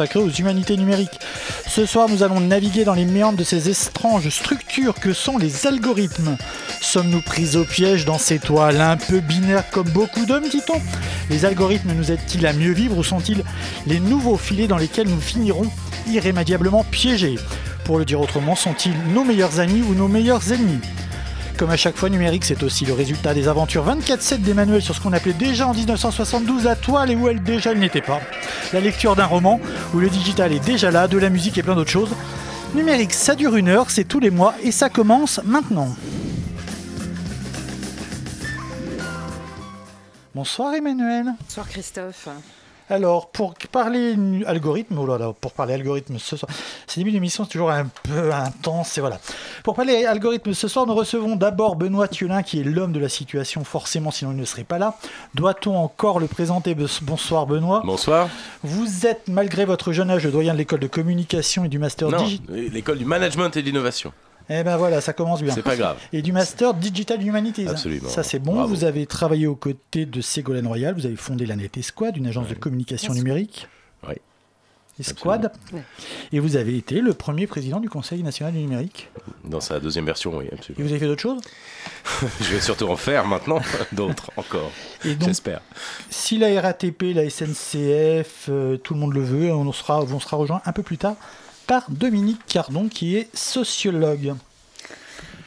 consacré aux humanités numériques. Ce soir, nous allons naviguer dans les méandres de ces étranges structures que sont les algorithmes. Sommes-nous pris au piège dans ces toiles un peu binaires comme beaucoup d'hommes, dit-on? Les algorithmes nous aident-ils à mieux vivre ou sont-ils les nouveaux filets dans lesquels nous finirons irrémédiablement piégés? Pour le dire autrement, sont-ils nos meilleurs amis ou nos meilleurs ennemis? Comme à chaque fois, numérique, c'est aussi le résultat des aventures 24-7 d'Emmanuel sur ce qu'on appelait déjà en 1972 la toile et où elle déjà elle n'était pas. La lecture d'un roman où le digital est déjà là, de la musique et plein d'autres choses. Numérique, ça dure une heure, c'est tous les mois et ça commence maintenant. Bonsoir Emmanuel. Bonsoir Christophe. Alors, pour parler algorithme, oh là là, pour parler algorithme ce soir, ces débuts d'émission c'est toujours un peu intense et voilà. Pour parler algorithme ce soir, nous recevons d'abord Benoît Thiolin qui est l'homme de la situation, forcément sinon il ne serait pas là. Doit-on encore le présenter? Bonsoir Benoît. Bonsoir. Vous êtes, malgré votre jeune âge, le doyen de l'école de communication et du master digital. l'école du management et de l'innovation. Eh ben voilà, ça commence bien. C'est pas grave. Et du master Digital Humanities. Absolument. Ça c'est bon. Vous avez travaillé aux côtés de Ségolène Royal, vous avez fondé la Net Esquad, une agence de communication numérique. Oui. Esquad. Et vous avez été le premier président du Conseil national du numérique. Dans sa deuxième version, oui, absolument. Et vous avez fait d'autres choses? Je vais surtout en faire maintenant, d'autres encore. J'espère. Si la RATP, la SNCF, euh, tout le monde le veut, on sera, on sera rejoint un peu plus tard par Dominique Cardon, qui est sociologue.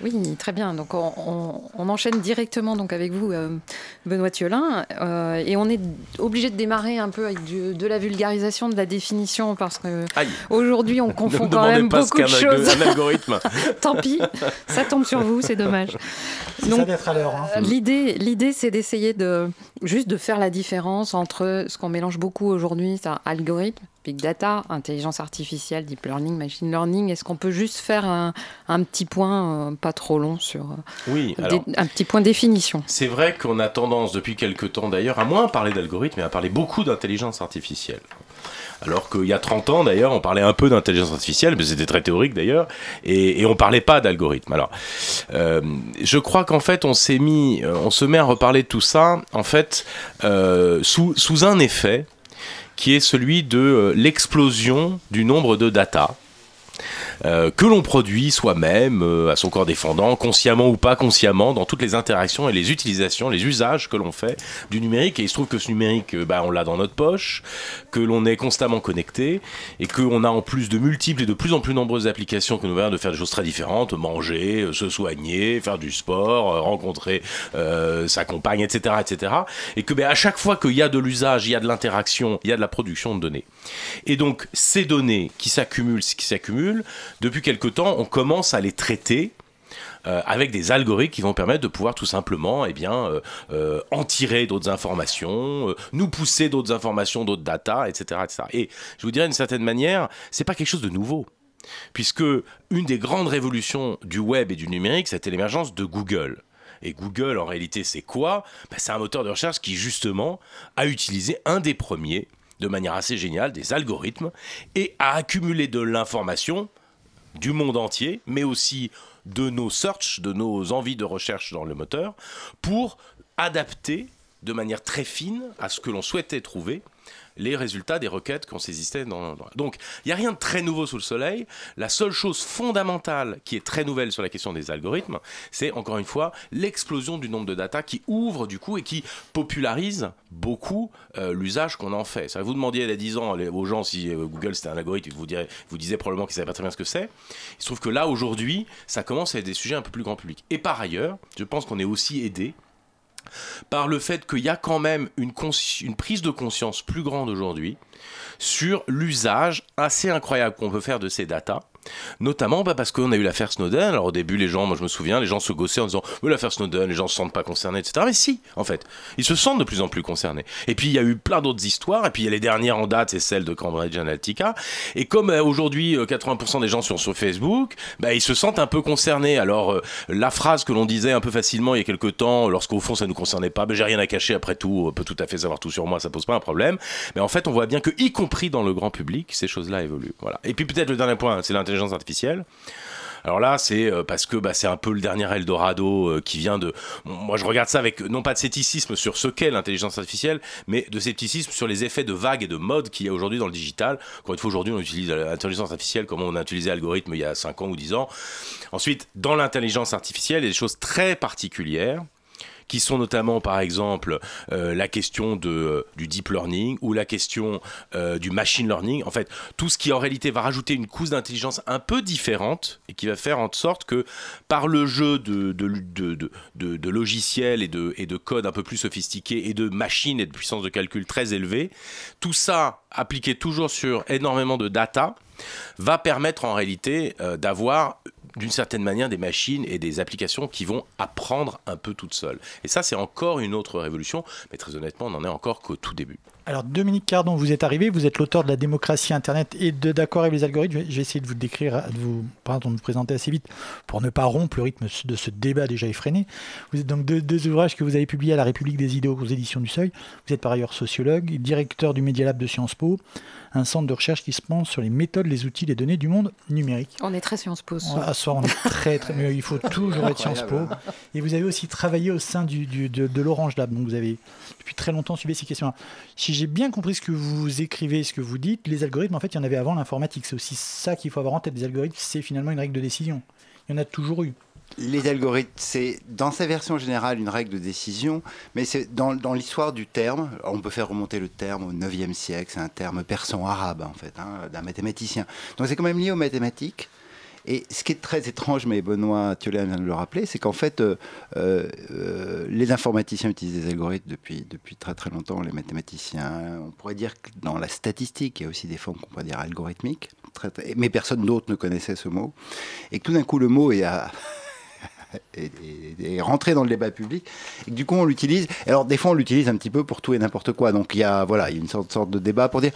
Oui, très bien. Donc on, enchaîne directement donc avec vous, euh, Benoît Thiolin, euh, et on est obligé de démarrer un peu avec de la vulgarisation de la définition parce que aujourd'hui on confond quand même beaucoup de choses. Un algorithme. Tant pis, ça tombe sur vous, c'est dommage. C'est ça d'être à l'heure. Hein. L'idée, l'idée, c'est d'essayer de juste de faire la différence entre ce qu'on mélange beaucoup aujourd'hui, c'est algorithme big data, intelligence artificielle, deep learning, machine learning. Est-ce qu'on peut juste faire un, petit point, euh, pas trop long, sur euh, oui, un petit point définition? C'est vrai qu'on a tendance depuis quelques temps d'ailleurs à moins parler d'algorithme et à parler beaucoup d'intelligence artificielle. Alors qu'il y a 30 ans d'ailleurs, on parlait un peu d'intelligence artificielle, mais c'était très théorique d'ailleurs, et, et on parlait pas d'algorithme. Alors, euh, je crois qu'en fait, on s'est mis, on se met à reparler de tout ça, en fait, sous, sous un effet qui est celui de euh, l'explosion du nombre de data euh, que l'on produit soi-même, euh, à son corps défendant, consciemment ou pas consciemment, dans toutes les interactions et les utilisations, les usages que l'on fait du numérique. Et il se trouve que ce numérique, euh, bah, on l'a dans notre poche, que l'on est constamment connecté, et qu'on a en plus de multiples et de plus en plus nombreuses applications que nous permettent de faire des choses très différentes, manger, se soigner, faire du sport, rencontrer sa compagne, etc., etc. Et que bah, à chaque fois qu'il y a de l'usage, il y a de l'interaction, il y a de la production de données. Et donc ces données qui s'accumulent, qui s'accumulent, depuis quelque temps, on commence à les traiter euh, avec des algorithmes qui vont permettre de pouvoir tout simplement eh bien, euh, euh, en tirer d'autres informations, nous pousser d'autres informations, d'autres data, etc., etc. Et je vous dirais d'une certaine manière, c'est pas quelque chose de nouveau. Puisque une des grandes révolutions du web et du numérique, c'était l'émergence de Google. Et Google, en réalité, c'est quoi? Ben, C'est un moteur de recherche qui, justement, a utilisé un des premiers, de manière assez géniale, des algorithmes, et a accumulé de l'information du monde entier, mais aussi de nos searches, de nos envies de recherche dans le moteur, pour adapter de manière très fine à ce que l'on souhaitait trouver les résultats des requêtes qu'on saisissait dans, Donc, il n'y a rien de très nouveau sous le soleil. La seule chose fondamentale qui est très nouvelle sur la question des algorithmes, c'est encore une fois l'explosion du nombre de data qui ouvre du coup et qui popularise beaucoup euh, l'usage qu'on en fait. Vous demandiez il y a 10 ans aux gens si euh, Google c'était un algorithme, vous, vous disiez probablement qu'ils ne savaient pas très bien ce que c'est. Il se trouve que là, aujourd'hui, ça commence à être des sujets un peu plus grand public. Et par ailleurs, je pense qu'on est aussi aidé par le fait qu'il y a quand même une, prise de conscience plus grande aujourd'hui sur l'usage assez incroyable qu'on peut faire de ces datas Notamment bah, parce qu'on a eu l'affaire Snowden. Alors au début, les gens, moi je me souviens, les gens se gossaient en disant Mais l'affaire Snowden, les gens se sentent pas concernés, etc. Mais si, en fait, ils se sentent de plus en plus concernés. Et puis il y a eu plein d'autres histoires. Et puis il y a les dernières en date, c'est celle de Cambridge Analytica. Et comme euh, aujourd'hui 80% euh, des gens sont sur Facebook, bah, ils se sentent un peu concernés. Alors euh, la phrase que l'on disait un peu facilement il y a quelques temps, lorsqu'au fond ça nous concernait pas, mais j'ai rien à cacher après tout, on peut tout à fait savoir tout sur moi, ça pose pas un problème. Mais en fait, on voit bien que, y compris dans le grand public, ces choses-là évoluent. Voilà. Et puis peut-être le dernier point, c'est l'intelligence artificielle. Alors là, c'est euh, parce que bah, c'est un peu le dernier Eldorado euh, qui vient de. Moi, je regarde ça avec non pas de scepticisme sur ce qu'est l'intelligence artificielle, mais de scepticisme sur les effets de vague et de mode qu'il y a aujourd'hui dans le digital. Encore une fois, aujourd'hui, on utilise l'intelligence artificielle comme on a utilisé l'algorithme il y a 5 ans ou 10 ans. Ensuite, dans l'intelligence artificielle, il y a des choses très particulières qui sont notamment par exemple euh, la question euh, du deep learning ou la question euh, du machine learning. En fait, tout ce qui en réalité va rajouter une couche d'intelligence un peu différente et qui va faire en sorte que par le jeu de, logiciels et de, et de codes un peu plus sophistiqués et de machines et de puissance de calcul très élevée, tout ça appliqué toujours sur énormément de data va permettre en réalité d'avoir d'une certaine manière des machines et des applications qui vont apprendre un peu toutes seules. Et ça, c'est encore une autre révolution, mais très honnêtement, on n'en est encore qu'au tout début. Alors Dominique Cardon, vous êtes arrivé, vous êtes l'auteur de la démocratie Internet et de D'accord avec les algorithmes. Je vais essayer de vous décrire, de vous, présenter assez vite pour ne pas rompre le rythme de ce débat déjà effréné. Vous êtes donc deux, deux ouvrages que vous avez publiés à la République des idées aux éditions du Seuil. Vous êtes par ailleurs sociologue, directeur du Media Lab de Sciences Po, un centre de recherche qui se pense sur les méthodes, les outils, les données du monde numérique. On est très Sciences Po. À soir, on est très, très, mais il faut toujours être Sciences Po. Et vous avez aussi travaillé au sein du, de, de l'Orange Lab. Donc vous avez depuis très longtemps suivi ces questions-là. Si j'ai bien compris ce que vous écrivez, ce que vous dites, les algorithmes, en fait, il y en avait avant l'informatique. C'est aussi ça qu'il faut avoir en tête. Les algorithmes, c'est finalement une règle de décision. Il y en a toujours eu. Les algorithmes, c'est dans sa version générale une règle de décision, mais c'est dans, l'histoire du terme. On peut faire remonter le terme au 9e siècle, c'est un terme persan arabe en fait, hein, d'un mathématicien. Donc c'est quand même lié aux mathématiques. Et ce qui est très étrange, mais Benoît Thiolin vient de le rappeler, c'est qu'en fait, euh, euh, les informaticiens utilisent des algorithmes depuis, depuis très très longtemps, les mathématiciens. On pourrait dire que dans la statistique, il y a aussi des formes qu'on pourrait dire algorithmiques, mais personne d'autre ne connaissait ce mot. Et que tout d'un coup, le mot est à et, rentrer dans le débat public. Et du coup, on l'utilise. Alors, des fois, on l'utilise un petit peu pour tout et n'importe quoi. Donc, il y a, voilà, il y a une sorte, de débat pour dire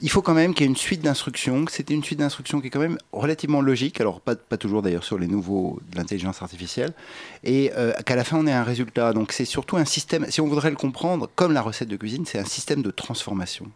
il faut quand même qu'il y ait une suite d'instructions. C'était une suite d'instructions qui est quand même relativement logique. Alors, pas, pas toujours d'ailleurs sur les nouveaux de l'intelligence artificielle. Et euh, qu'à la fin, on ait un résultat. Donc, c'est surtout un système, si on voudrait le comprendre, comme la recette de cuisine, c'est un système de transformation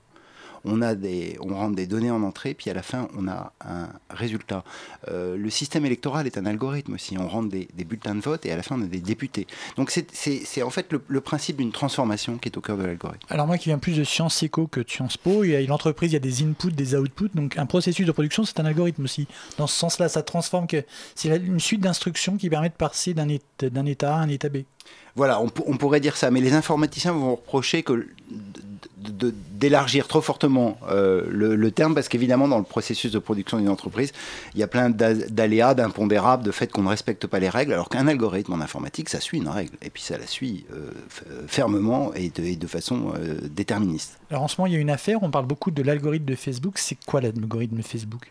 on, a des, on rentre des données en entrée, puis à la fin, on a un résultat. Euh, le système électoral est un algorithme aussi. On rentre des, bulletins de vote et à la fin, on a des députés. Donc c'est en fait le, principe d'une transformation qui est au cœur de l'algorithme. Alors moi qui viens plus de Sciences Éco que de Sciences Po, il y a une entreprise, il y a des inputs, des outputs. Donc un processus de production, c'est un algorithme aussi. Dans ce sens-là, ça transforme que c'est une suite d'instructions qui permet de passer d'un état à un état B. Voilà, on, pourrait dire ça, mais les informaticiens vont reprocher d'élargir trop fortement euh, le, terme parce qu'évidemment dans le processus de production d'une entreprise il y a plein d'aléas, d'impondérables, de fait qu'on ne respecte pas les règles alors qu'un algorithme en informatique ça suit une règle et puis ça la suit euh, fermement et de, façon euh, déterministe. Alors en ce moment il y a une affaire, on parle beaucoup de l'algorithme de Facebook, c'est quoi l'algorithme Facebook?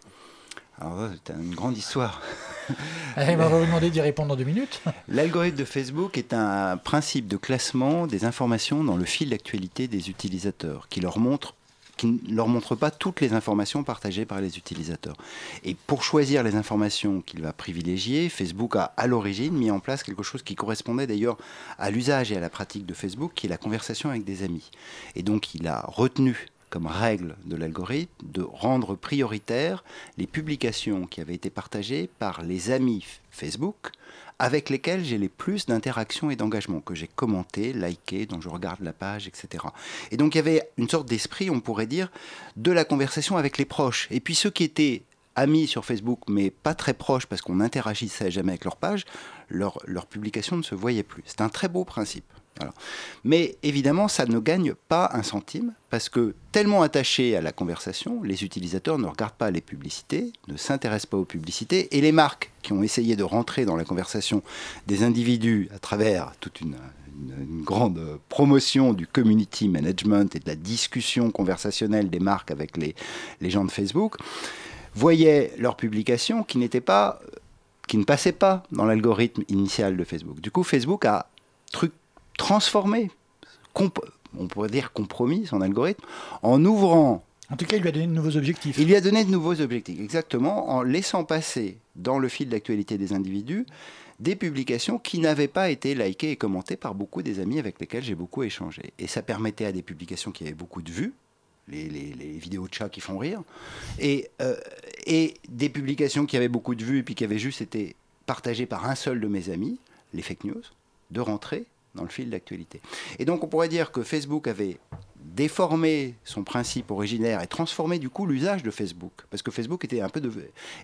Alors c'est une grande histoire. on va vous demander d'y répondre dans deux minutes. L'algorithme de Facebook est un principe de classement des informations dans le fil d'actualité des utilisateurs qui leur montre qui ne leur montre pas toutes les informations partagées par les utilisateurs. Et pour choisir les informations qu'il va privilégier, Facebook a à l'origine mis en place quelque chose qui correspondait d'ailleurs à l'usage et à la pratique de Facebook, qui est la conversation avec des amis. Et donc il a retenu comme règle de l'algorithme de rendre prioritaires les publications qui avaient été partagées par les amis Facebook avec lesquels j'ai les plus d'interactions et d'engagement, que j'ai commenté, liké, dont je regarde la page, etc. Et donc il y avait une sorte d'esprit, on pourrait dire, de la conversation avec les proches. Et puis ceux qui étaient amis sur Facebook, mais pas très proches parce qu'on n'interagissait jamais avec leur page, leur, leur publication ne se voyait plus. C'est un très beau principe. Mais évidemment, ça ne gagne pas un centime parce que tellement attachés à la conversation, les utilisateurs ne regardent pas les publicités, ne s'intéressent pas aux publicités et les marques qui ont essayé de rentrer dans la conversation des individus à travers toute une, grande promotion du community management et de la discussion conversationnelle des marques avec les, les gens de Facebook, voyaient leurs publications qui n'étaient pas qui ne passaient pas dans l'algorithme initial de Facebook. Du coup, Facebook a truc transformé, on pourrait dire compromis son algorithme, en ouvrant en tout cas, il lui a donné de nouveaux objectifs. Il lui a donné de nouveaux objectifs, exactement, en laissant passer dans le fil d'actualité des individus des publications qui n'avaient pas été likées et commentées par beaucoup des amis avec lesquels j'ai beaucoup échangé. Et ça permettait à des publications qui avaient beaucoup de vues les, vidéos de chats qui font rire, et, euh, et des publications qui avaient beaucoup de vues et puis qui avaient juste été partagées par un seul de mes amis, les fake news, de rentrer dans le fil d'actualité. Et donc on pourrait dire que Facebook avait déformé son principe originaire et transformé du coup l'usage de Facebook, parce que Facebook était un peu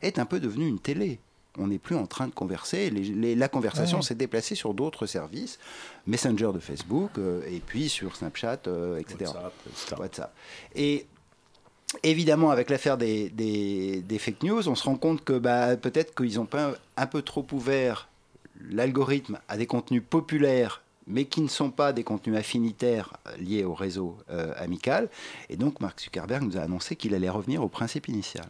est un peu devenu une télé on n'est plus en train de converser. la conversation s'est déplacée sur d'autres services, Messenger de Facebook, euh, et puis sur Snapchat, euh, etc. WhatsApp, Et évidemment, avec l'affaire des, fake news, on se rend compte que bah, peut-être qu'ils ont pas un peu trop ouvert l'algorithme à des contenus populaires mais qui ne sont pas des contenus affinitaires euh, liés au réseau amical. Et donc Mark Zuckerberg nous a annoncé qu'il allait revenir au principe initial.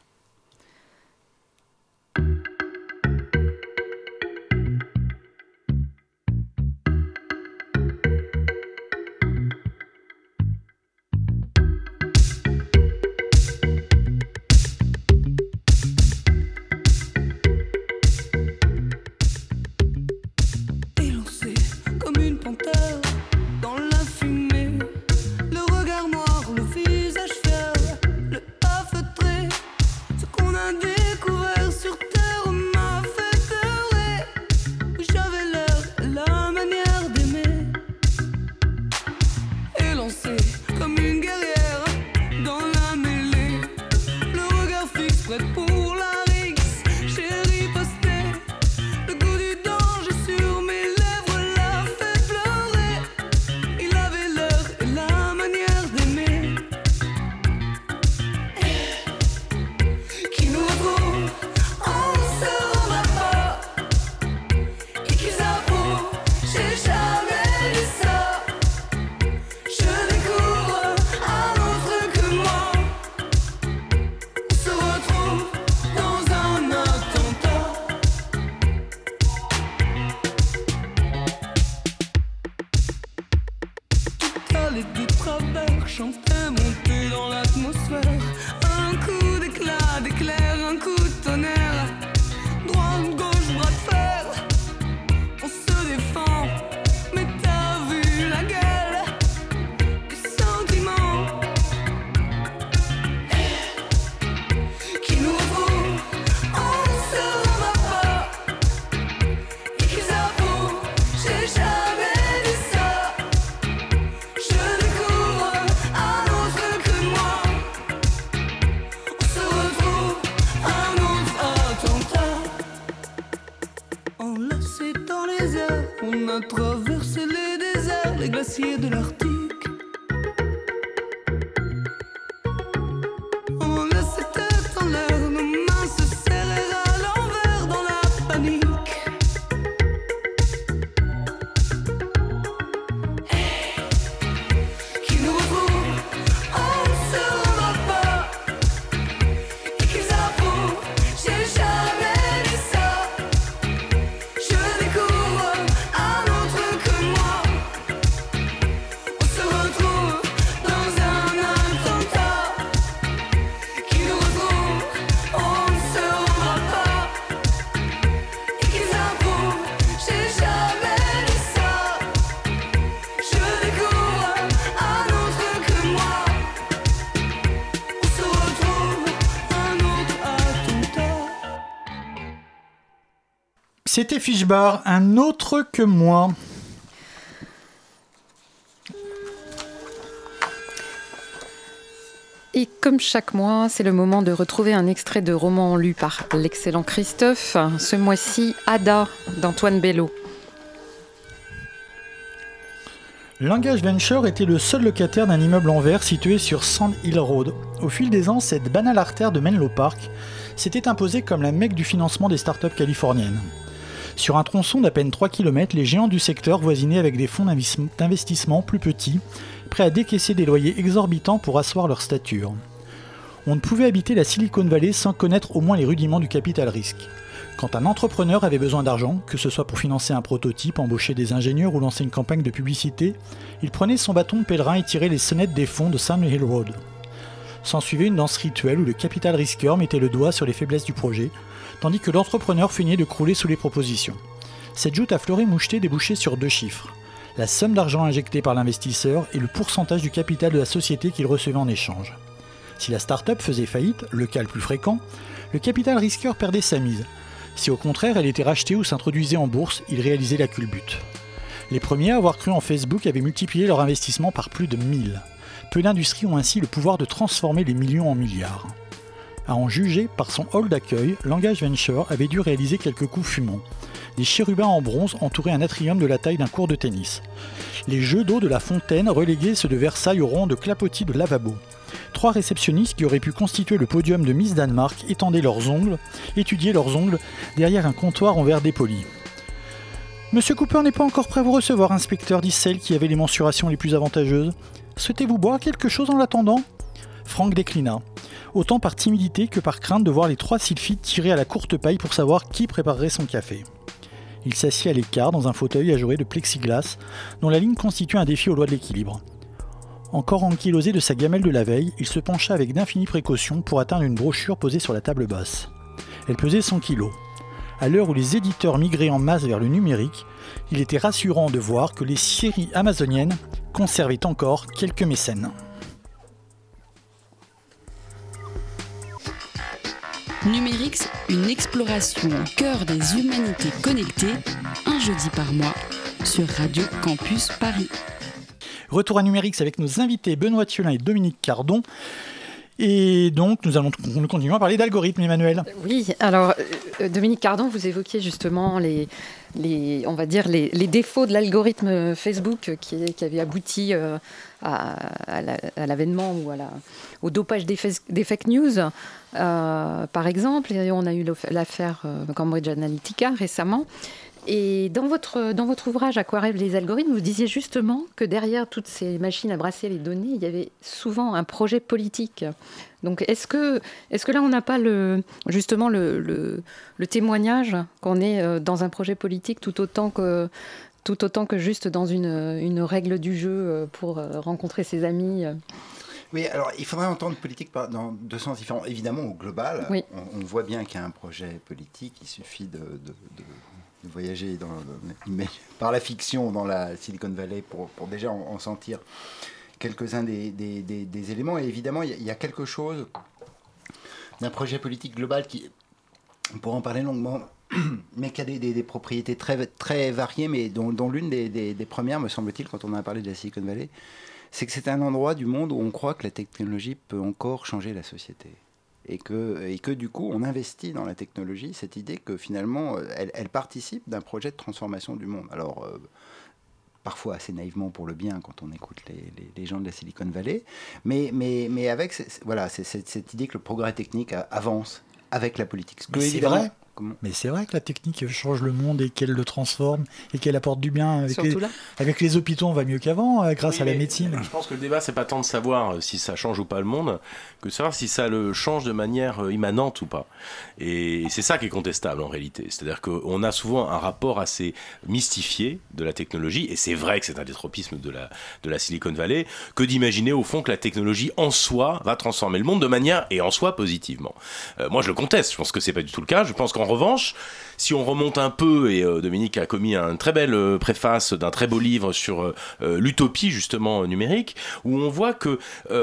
C'était Fishbar, un autre que moi. Et comme chaque mois, c'est le moment de retrouver un extrait de roman lu par l'excellent Christophe. Ce mois-ci, Ada d'Antoine Bello. Langage Venture était le seul locataire d'un immeuble en verre situé sur Sand Hill Road. Au fil des ans, cette banale artère de Menlo Park s'était imposée comme la mecque du financement des startups californiennes. Sur un tronçon d'à peine 3 km, les géants du secteur voisinaient avec des fonds d'investissement plus petits, prêts à décaisser des loyers exorbitants pour asseoir leur stature. On ne pouvait habiter la Silicon Valley sans connaître au moins les rudiments du capital risque. Quand un entrepreneur avait besoin d'argent, que ce soit pour financer un prototype, embaucher des ingénieurs ou lancer une campagne de publicité, il prenait son bâton de pèlerin et tirait les sonnettes des fonds de Sun Hill Road. S'ensuivait une danse rituelle où le capital risqueur mettait le doigt sur les faiblesses du projet, tandis que l'entrepreneur feignait de crouler sous les propositions. Cette joute à fleuret moucheté débouchait sur deux chiffres la somme d'argent injectée par l'investisseur et le pourcentage du capital de la société qu'il recevait en échange. Si la start-up faisait faillite, le cas le plus fréquent, le capital risqueur perdait sa mise. Si au contraire elle était rachetée ou s'introduisait en bourse, il réalisait la culbute. Les premiers à avoir cru en Facebook avaient multiplié leur investissement par plus de 1000. Peu d'industries ont ainsi le pouvoir de transformer les millions en milliards. À en juger par son hall d'accueil, Langage Venture avait dû réaliser quelques coups fumants. Des chérubins en bronze entouraient un atrium de la taille d'un cours de tennis. Les jeux d'eau de la fontaine reléguaient ceux de Versailles au rang de clapotis de lavabo. Trois réceptionnistes qui auraient pu constituer le podium de Miss Danemark étendaient leurs ongles, étudiaient leurs ongles derrière un comptoir en verre dépoli. Monsieur Cooper n'est pas encore prêt à vous recevoir, inspecteur, dit celle qui avait les mensurations les plus avantageuses. Souhaitez-vous boire quelque chose en l'attendant? Franck déclina, autant par timidité que par crainte de voir les trois sylphides tirer à la courte paille pour savoir qui préparerait son café. Il s'assit à l'écart dans un fauteuil ajouré de plexiglas, dont la ligne constitue un défi aux lois de l'équilibre. Encore ankylosé de sa gamelle de la veille, il se pencha avec d'infinies précautions pour atteindre une brochure posée sur la table basse. Elle pesait 100 kilos. À l'heure où les éditeurs migraient en masse vers le numérique, il était rassurant de voir que les séries amazoniennes conservaient encore quelques mécènes. Numérix, une exploration au cœur des humanités connectées, un jeudi par mois sur Radio Campus Paris. Retour à Numérix avec nos invités Benoît Thiolin et Dominique Cardon. Et donc, nous allons nous continuer à parler d'algorithmes, Emmanuel. Oui, alors, euh, Dominique Cardon, vous évoquiez justement les, les on va dire, les, défauts de l'algorithme Facebook qui, qui, avait abouti euh, à, l'avènement ou au dopage des, des fake news, euh, par exemple. Et on a eu l'affaire euh, Cambridge Analytica récemment. Et dans votre, dans votre ouvrage Aquarelle les algorithmes, vous disiez justement que derrière toutes ces machines à brasser les données, il y avait souvent un projet politique. Donc est-ce que, est que là, on n'a pas le, justement le, le, le témoignage qu'on est euh, dans un projet politique tout autant que, tout autant que juste dans une, une règle du jeu euh, pour euh, rencontrer ses amis oui, alors il faudrait entendre politique dans deux sens différents. Évidemment, au global, oui. on, on, voit bien qu'il y a un projet politique, il suffit de, de, de voyager dans, par la fiction dans la Silicon Valley pour, pour déjà en, en sentir quelques-uns des, éléments. Et évidemment, il y, a quelque chose d'un projet politique global qui, on pourra en parler longuement, mais qui a des, propriétés très, très variées, mais dont, dont l'une des, premières, me semble-t-il, quand on a parlé de la Silicon Valley, c'est que c'est un endroit du monde où on croit que la technologie peut encore changer la société et que, et que du coup on investit dans la technologie cette idée que finalement elle, elle participe d'un projet de transformation du monde. Alors euh, parfois assez naïvement pour le bien quand on écoute les, les, les gens de la Silicon Valley, mais, mais, mais avec voilà, cette idée que le progrès technique avance avec la politique. C'est vrai. Mais c'est vrai que la technique change le monde et qu'elle le transforme et qu'elle apporte du bien. Avec les, avec les, hôpitaux, on va mieux qu'avant euh, grâce oui, à la médecine. Je pense que le débat, c'est pas tant de savoir euh, si ça change ou pas le monde que de savoir si ça le change de manière euh, immanente ou pas. Et c'est ça qui est contestable en réalité. C'est-à-dire qu'on a souvent un rapport assez mystifié de la technologie, et c'est vrai que c'est un des tropismes de la, de la Silicon Valley, que d'imaginer au fond que la technologie en soi va transformer le monde de manière et en soi positivement. Euh, moi, je le conteste. Je pense que c'est pas du tout le cas. Je pense qu'en revanche, si on remonte un peu, et euh, Dominique a commis une très belle euh, préface d'un très beau livre sur euh, l'utopie justement numérique, où on voit que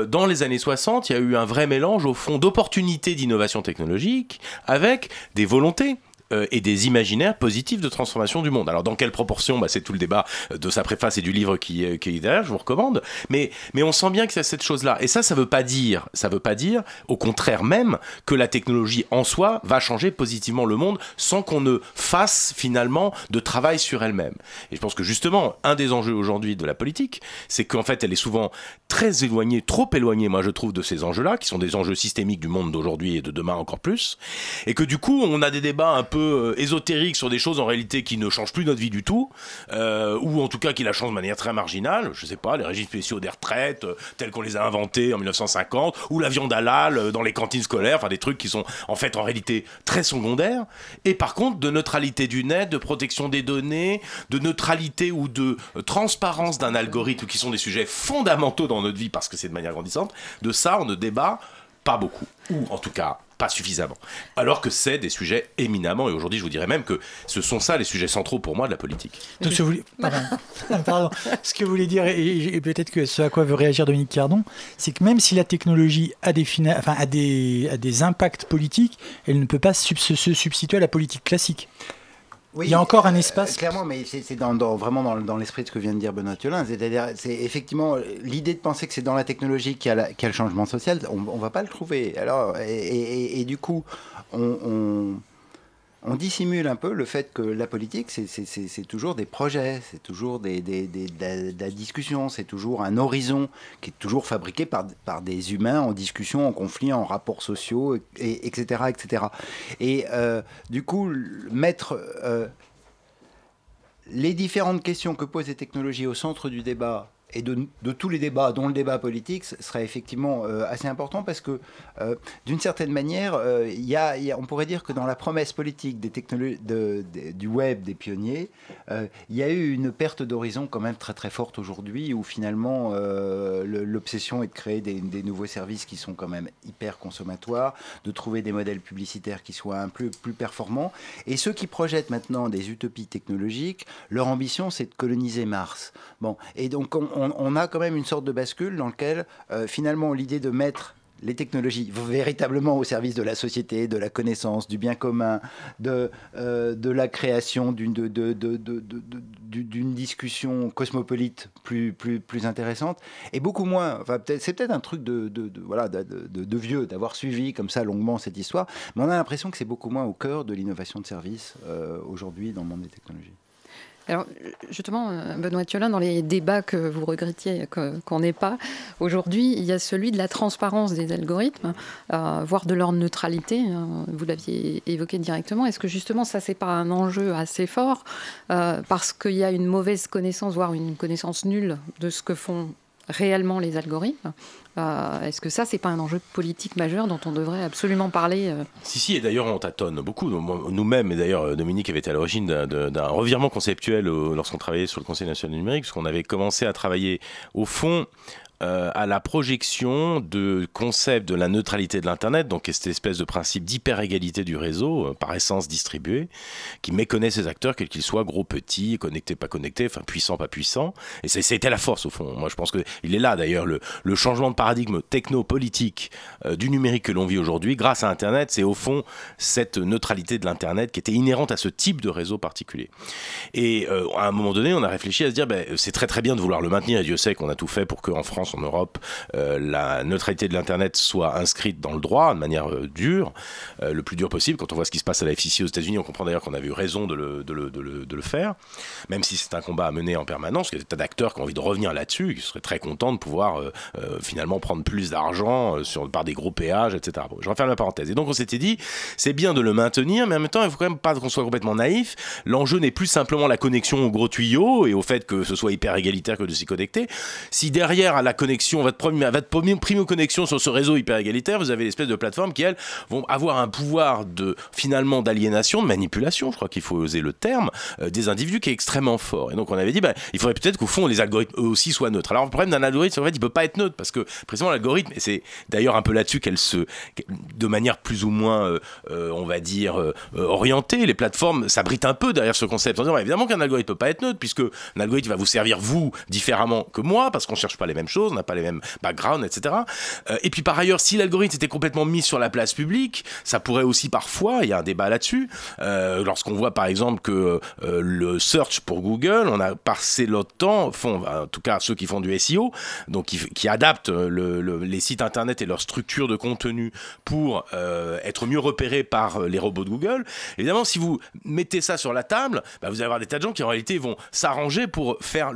dans les années 60, il y a eu un vrai mélange au fond d'opportunités d'innovation technologique avec des volontés euh, et des imaginaires positifs de transformation du monde. Alors dans quelle proportion bah, C'est tout le débat de sa préface et du livre qui, qui est derrière, je vous recommande. Mais, on sent bien que c'est cette chose-là. Et ça, ça veut pas dire, ça veut pas dire, au contraire même, que la technologie en soi va changer positivement le monde sans qu'on ne fasse finalement de travail sur elle-même. Et je pense que justement, un des enjeux aujourd'hui de la politique, c'est qu'en fait, elle est souvent très éloignée, trop éloignée, moi je trouve, de ces enjeux-là, qui sont des enjeux systémiques du monde d'aujourd'hui et de demain encore plus. Et que du coup, on a des débats un peu peu euh, sur des choses en réalité qui ne changent plus notre vie du tout, euh, ou en tout cas qui la changent de manière très marginale. Je sais pas, les régimes spéciaux des retraites, euh, tels qu'on les a inventés en 1950, ou la viande halal dans les cantines scolaires, enfin des trucs qui sont en fait en réalité très secondaires. Et par contre, de neutralité du net, de protection des données, de neutralité ou de transparence d'un algorithme, qui sont des sujets fondamentaux dans notre vie parce que c'est de manière grandissante, de ça on ne débat pas beaucoup, ou en tout cas pas suffisamment. Alors que c'est des sujets éminemment, et aujourd'hui je vous dirais même que ce sont ça les sujets centraux pour moi de la politique. Donc, ce, vous... Pardon. ce que vous voulez dire, et, peut-être que ce à quoi veut réagir Dominique Cardon, c'est que même si la technologie a des, enfin, a des, a des impacts politiques, elle ne peut pas se substituer à la politique classique il y a encore un euh, espace. clairement, mais c'est dans, vraiment dans, l'esprit de ce que vient de dire Benoît Thiolin. C'est-à-dire, c'est effectivement l'idée de penser que c'est dans la technologie qu'il y, a le changement social. On ne va pas le trouver. Alors, et, du coup, on on dissimule un peu le fait que la politique, c'est toujours des projets, c'est toujours des, de, la, discussion, c'est toujours un horizon qui est toujours fabriqué par, des humains en discussion, en conflit, en rapports sociaux, et, etc., etc. Et euh, du coup, mettre euh, les différentes questions que posent les technologies au centre du débat et de, tous les débats, dont le débat politique, serait effectivement euh, assez important parce que, euh, d'une certaine manière, euh, y, a, on pourrait dire que dans la promesse politique des technologies du web des pionniers, il y a eu une perte d'horizon quand même très très forte aujourd'hui où finalement l'obsession est de créer des, nouveaux services qui sont quand même hyper consommatoires, de trouver des modèles publicitaires qui soient un peu plus performants. Et ceux qui projettent maintenant des utopies technologiques, leur ambition c'est de coloniser Mars. Bon, et donc on, on, a quand même une sorte de bascule dans lequel euh, finalement l'idée de mettre les technologies véritablement au service de la société, de la connaissance, du bien commun, de, euh, la création d'une discussion cosmopolite plus, plus, plus intéressante, et beaucoup moins, enfin, c'est peut-être un truc de, voilà, de, vieux, d'avoir suivi comme ça longuement cette histoire, mais on a l'impression que c'est beaucoup moins au cœur de l'innovation de service euh, aujourd'hui dans le monde des technologies. Alors, justement, euh, Benoît Thiolin, dans les débats que vous regrettiez qu'on n'ait pas, aujourd'hui, il y a celui de la transparence des algorithmes, euh, voire de leur neutralité. Hein, vous l'aviez évoqué directement. Est-ce que justement, ça, c'est pas un enjeu assez fort euh, parce qu'il y a une mauvaise connaissance, voire une connaissance nulle de ce que font réellement les algorithmes euh, Est-ce que ça, c'est pas un enjeu politique majeur dont on devrait absolument parler euh Si, si, et d'ailleurs, on tâtonne beaucoup. Nous-mêmes, et d'ailleurs, euh, Dominique avait été à l'origine d'un revirement conceptuel lorsqu'on travaillait sur le Conseil national numérique, parce qu'on avait commencé à travailler au fond euh, à la projection de concept de la neutralité de l'Internet, donc cette espèce de principe d'hyper-égalité du réseau, euh, par essence distribué, qui méconnaît ses acteurs, quels qu'ils soient, gros, petits, connectés, pas connectés, enfin puissants, pas puissants. Et c'était la force au fond. Moi je pense qu'il est là d'ailleurs le, changement de paradigme techno-politique euh, du numérique que l'on vit aujourd'hui, grâce à Internet, c'est au fond cette neutralité de l'Internet qui était inhérente à ce type de réseau particulier. Et à un moment donné, on a réfléchi à se dire, ben, c'est très très bien de vouloir le maintenir, et Dieu sait qu'on a tout fait pour qu'en France, en Europe, euh, la neutralité de l'Internet soit inscrite dans le droit de manière euh, dure, euh, le plus dur possible. Quand on voit ce qui se passe à la FCC aux États-Unis, on comprend d'ailleurs qu'on avait eu raison de le, faire, même si c'est un combat à mener en permanence. Il y a des tas d'acteurs qui ont envie de revenir là-dessus, qui seraient très contents de pouvoir finalement prendre plus d'argent sur, par des gros péages, etc. je referme la parenthèse. Et donc on s'était dit, c'est bien de le maintenir, mais en même temps, il faut quand même pas qu'on soit complètement naïf. L'enjeu n'est plus simplement la connexion au gros tuyau et au fait que ce soit hyper égalitaire que de s'y connecter. Si derrière à la connexion, votre, premier, votre primo-connexion sur ce réseau hyper égalitaire, vous avez l'espèce de plateforme qui, elles, vont avoir un pouvoir de, finalement, d'aliénation, de manipulation, je crois qu'il faut oser le terme, euh, des individus qui est extrêmement fort. Et donc, on avait dit, bah, il faudrait peut-être qu'au fond, les algorithmes eux aussi soient neutres. Alors, le problème d'un algorithme, en fait, il peut pas être neutre parce que, précisément, l'algorithme, et c'est d'ailleurs un peu là-dessus qu'elle se, de manière plus ou moins, euh, euh, on va dire, orientée, les plateformes s'abritent un peu derrière ce concept en disant, évidemment qu'un algorithme peut pas être neutre puisque un algorithme va vous servir vous différemment que moi parce qu'on cherche pas les mêmes choses, on n'a pas les mêmes background, etc. Euh, et puis par ailleurs, si l'algorithme était complètement mis sur la place publique, ça pourrait aussi parfois, il y a un débat là-dessus, euh, lorsqu'on voit par exemple que euh, le search pour Google, on a passé le temps, font, en tout cas ceux qui font du SEO, donc qui, adaptent les sites internet et leur structure de contenu pour être mieux repérés par les robots de Google. Évidemment, si vous mettez ça sur la table, bah, vous allez avoir des tas de gens qui en réalité vont s'arranger pour faire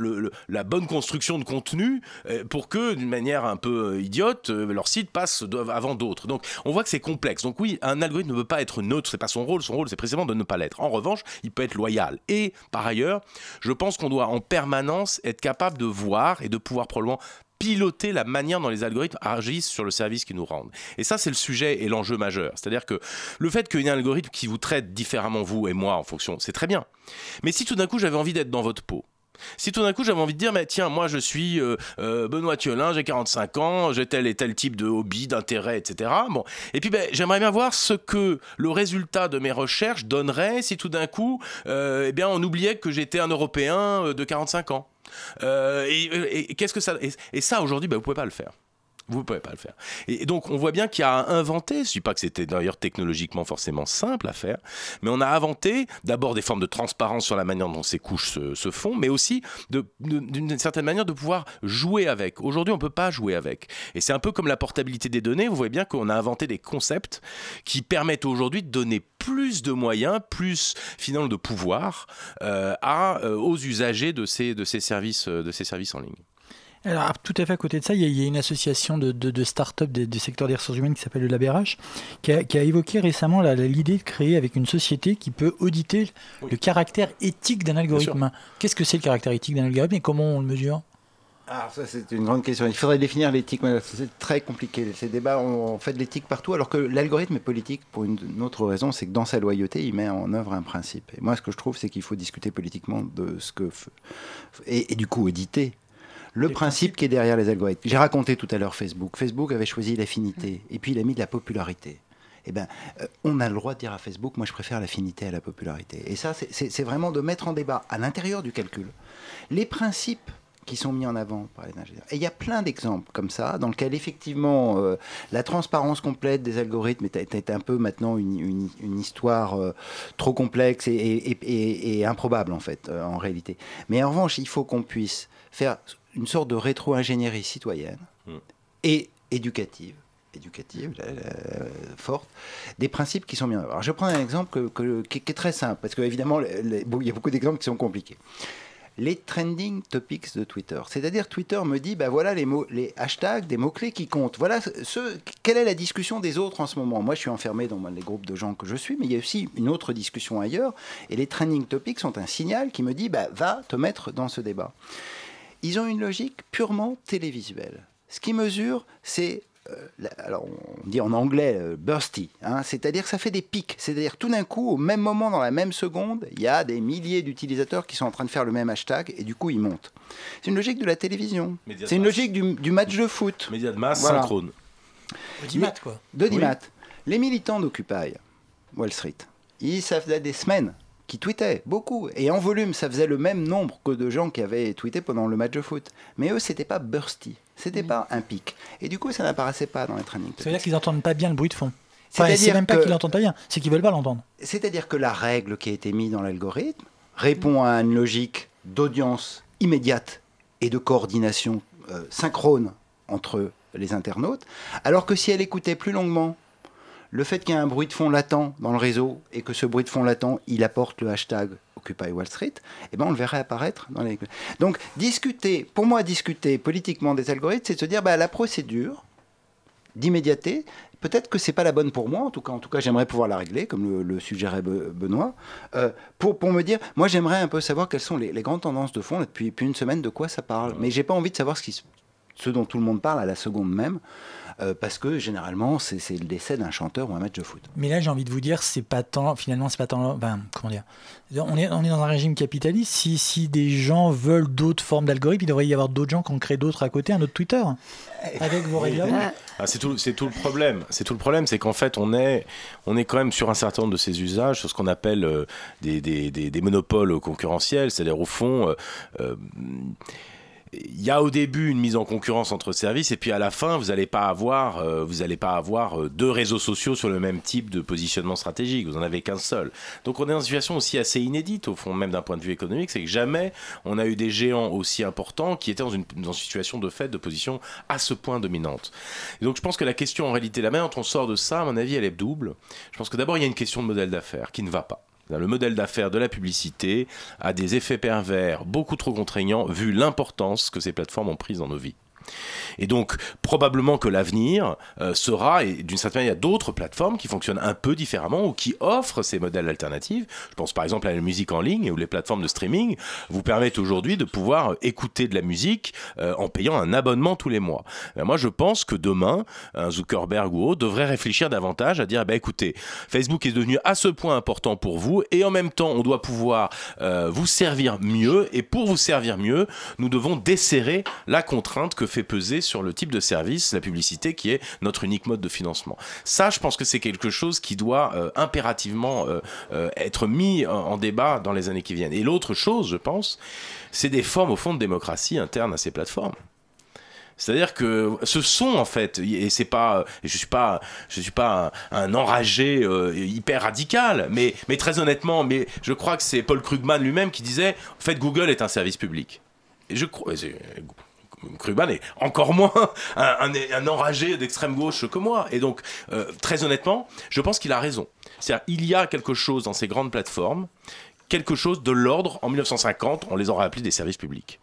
la bonne construction de contenu pour que d'une manière un peu euh, idiote, euh, leur site passe avant d'autres. Donc on voit que c'est complexe. Donc oui, un algorithme ne veut pas être neutre, c'est pas son rôle. Son rôle, c'est précisément de ne pas l'être. En revanche, il peut être loyal. Et par ailleurs, je pense qu'on doit en permanence être capable de voir et de pouvoir probablement piloter la manière dont les algorithmes agissent sur le service qu'ils nous rendent. Et ça, c'est le sujet et l'enjeu majeur. C'est-à-dire que le fait qu'il y ait un algorithme qui vous traite différemment, vous et moi, en fonction, c'est très bien. Mais si tout d'un coup j'avais envie d'être dans votre peau, Si tout d'un coup j'avais envie de dire, mais tiens, moi je suis euh, euh, Benoît Thiolin, j'ai 45 ans, j'ai tel et tel type de hobby, d'intérêt, etc. Bon, et puis ben, j'aimerais bien voir ce que le résultat de mes recherches donnerait si tout d'un coup, euh, eh bien, on oubliait que j'étais un Européen de 45 ans. et, qu'est-ce que ça et, ça aujourd'hui, ben, vous pouvez pas le faire. Vous ne pouvez pas le faire. Et donc, on voit bien qu'il y a inventé, je ne dis pas que c'était d'ailleurs technologiquement forcément simple à faire, mais on a inventé d'abord des formes de transparence sur la manière dont ces couches se, font, mais aussi d'une certaine manière de pouvoir jouer avec. Aujourd'hui, on ne peut pas jouer avec. Et c'est un peu comme la portabilité des données. Vous voyez bien qu'on a inventé des concepts qui permettent aujourd'hui de donner plus de moyens, plus finalement de pouvoir euh, euh, aux usagers de ces, services, de ces services en ligne. Alors, tout à fait à côté de ça, il y a, une association de, de, start-up du secteur des ressources humaines qui s'appelle le LabRH, qui a, qui a évoqué récemment l'idée de créer avec une société qui peut auditer le caractère éthique d'un algorithme. Qu'est-ce que c'est le caractère éthique d'un algorithme et comment on le mesure? Alors ça c'est une grande question. Il faudrait définir l'éthique. C'est très compliqué. Ces débats, on fait de l'éthique partout, alors que l'algorithme est politique pour une, autre raison, c'est que dans sa loyauté, il met en œuvre un principe. Et moi, ce que je trouve, c'est qu'il faut discuter politiquement de ce que et, et du coup éditer le principe qui est derrière les algorithmes. J'ai raconté tout à l'heure Facebook. Facebook avait choisi l'affinité et puis il a mis de la popularité. Eh ben, euh, on a le droit de dire à Facebook, moi je préfère l'affinité à la popularité. Et ça, c'est vraiment de mettre en débat à l'intérieur du calcul les principes qui sont mis en avant par les ingénieurs. Et il y a plein d'exemples comme ça, dans lesquels effectivement euh, la transparence complète des algorithmes est, un peu maintenant une, histoire euh, trop complexe et, improbable en fait, en réalité. Mais en revanche, il faut qu'on puisse faire une sorte de rétro-ingénierie citoyenne hmm. et éducative éducative, forte, des principes qui sont bien. Alors, je prends un exemple qui, est très simple, parce qu'évidemment, il y a beaucoup d'exemples qui sont compliqués. Les trending topics de Twitter. C'est-à-dire, Twitter me dit, ben voilà les, mots, les hashtags, des mots-clés qui comptent. Voilà ce, quelle est la discussion des autres en ce moment. Moi, je suis enfermé dans les groupes de gens que je suis, mais il y a aussi une autre discussion ailleurs. Et les trending topics sont un signal qui me dit, ben, va te mettre dans ce débat ils ont une logique purement télévisuelle. Ce qui mesure, c'est euh, alors on dit en anglais euh, bursty, hein, c'est-à-dire que ça fait des pics, c'est-à-dire tout d'un coup, au même moment, dans la même seconde, il y a des milliers d'utilisateurs qui sont en train de faire le même hashtag et du coup ils montent. C'est une logique de la télévision, c'est une logique du, match de foot. Média de masse synchrone. D'Imat quoi. De Les militants d'Occupy, Wall Street, ils, ça faisait des semaines qui tweetaient beaucoup. Et en volume, ça faisait le même nombre que de gens qui avaient tweeté pendant le match de foot. Mais eux, c'était pas bursty. C'était pas un pic. Et du coup, ça n'apparaissait pas dans les trainings. Ça veut dire qu'ils n'entendent pas bien le bruit de fond. Enfin, c'est même pas qu'ils n'entendent pas bien, c'est qu'ils veulent pas l'entendre. C'est-à-dire que la règle qui a été mise dans l'algorithme répond à une logique d'audience immédiate et de coordination euh, synchrone entre les internautes, alors que si elle écoutait plus longuement le fait qu'il y ait un bruit de fond latent dans le réseau et que ce bruit de fond latent, il apporte le hashtag Occupy Wall Street, eh ben on le verrait apparaître dans les... Donc discuter, pour moi discuter politiquement des algorithmes, c'est de se dire bah, la procédure d'immédiateté, peut-être que c'est pas la bonne pour moi, en tout cas, en tout cas j'aimerais pouvoir la régler, comme le, suggérait Benoît, euh, pour, pour me dire, moi j'aimerais un peu savoir quelles sont les, grandes tendances de fond, depuis, depuis, une semaine, de quoi ça parle. Mais j'ai pas envie de savoir ce, qui, ce dont tout le monde parle à la seconde même. Euh, parce que généralement c'est le décès d'un chanteur ou un match de foot. Mais là j'ai envie de vous dire c'est pas tant finalement c'est pas tant comment dire? On est on est dans un régime capitaliste. Si, si des gens veulent d'autres formes d'algorithmes il devrait y avoir d'autres gens qui ont créé d'autres à côté un autre Twitter. Avec vos règles ah, c'est tout c'est tout le problème. C'est tout le problème c'est qu'en fait on est on est quand même sur un certain nombre de ces usages sur ce qu'on appelle euh, des, des, des, monopoles concurrentiels. C'est-à-dire au fond euh, il y a au début une mise en concurrence entre services et puis à la fin vous n'allez pas avoir euh, euh, deux réseaux sociaux sur le même type de positionnement stratégique. Vous en avez qu'un seul. Donc on est dans une situation aussi assez inédite au fond même d'un point de vue économique. C'est que jamais on a eu des géants aussi importants qui étaient dans une, dans une situation de fait de position à ce point dominante. Et donc je pense que la question en réalité la manière dont on sort de ça à mon avis elle est double. Je pense que d'abord il y a une question de modèle d'affaires qui ne va pas le modèle d'affaires de la publicité a des effets pervers beaucoup trop contraignants vu l'importance que ces plateformes ont prise dans nos vies. Et donc, probablement que l'avenir euh, sera, et d'une certaine manière, il y a d'autres plateformes qui fonctionnent un peu différemment ou qui offrent ces modèles alternatifs. Je pense par exemple à la musique en ligne où les plateformes de streaming vous permettent aujourd'hui de pouvoir écouter de la musique euh, en payant un abonnement tous les mois. Ben, moi, je pense que demain, un Zuckerberg ou autre devrait réfléchir davantage à dire, bah, écoutez, Facebook est devenu à ce point important pour vous et en même temps, on doit pouvoir euh, vous servir mieux et pour vous servir mieux, nous devons desserrer la contrainte que fait peser sur le type de service, la publicité, qui est notre unique mode de financement. Ça, je pense que c'est quelque chose qui doit euh, impérativement euh, être mis en, débat dans les années qui viennent. Et l'autre chose, je pense, c'est des formes au fond de démocratie interne à ces plateformes. C'est-à-dire que ce sont en fait, et c'est pas, je suis pas, je suis pas un, enragé hyper radical, mais, mais très honnêtement, mais je crois que c'est Paul Krugman lui-même qui disait, en fait, Google est un service public. Et je crois, Krugman est encore moins un, enragé d'extrême gauche que moi. Et donc, euh, très honnêtement, je pense qu'il a raison. C'est-à-dire, il y a quelque chose dans ces grandes plateformes quelque chose de l'ordre, en 1950, on les aurait appelés des services publics.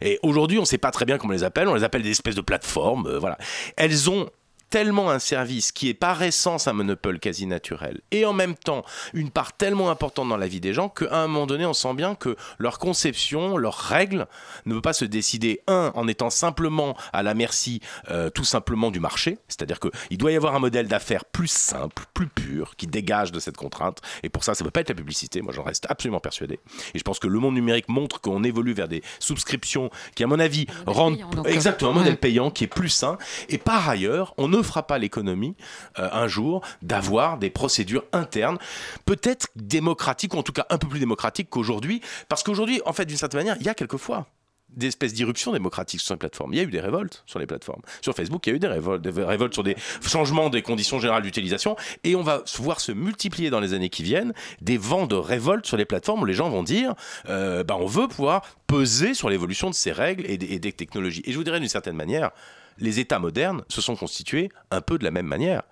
Et aujourd'hui, on ne sait pas très bien comment on les appelle, on les appelle des espèces de plateformes, euh, voilà. Elles ont tellement un service qui est par essence un monopole quasi naturel. Et en même temps une part tellement importante dans la vie des gens qu'à un moment donné on sent bien que leur conception, leurs règles ne peut pas se décider un en étant simplement à la merci euh, tout simplement du marché, c'est-à-dire qu'il doit y avoir un modèle d'affaires plus simple, plus pur qui dégage de cette contrainte. Et pour ça ça ne peut pas être la publicité, moi j'en reste absolument persuadé. Et je pense que le monde numérique montre qu'on évolue vers des souscriptions qui à mon avis rendent exactement un modèle payant qui est plus sain. Et par ailleurs on ne fera pas l'économie euh, un jour d'avoir des procédures internes, peut-être démocratiques, ou en tout cas un peu plus démocratiques qu'aujourd'hui, parce qu'aujourd'hui, en fait, d'une certaine manière, il y a quelquefois des espèces d'irruptions démocratiques sur les plateformes. Il y a eu des révoltes sur les plateformes. Sur Facebook, il y a eu des révoltes, des révoltes sur des changements des conditions générales d'utilisation. Et on va voir se multiplier dans les années qui viennent des vents de révolte sur les plateformes où les gens vont dire euh, bah, on veut pouvoir peser sur l'évolution de ces règles et des technologies. Et je vous dirais d'une certaine manière, les États modernes se sont constitués un peu de la même manière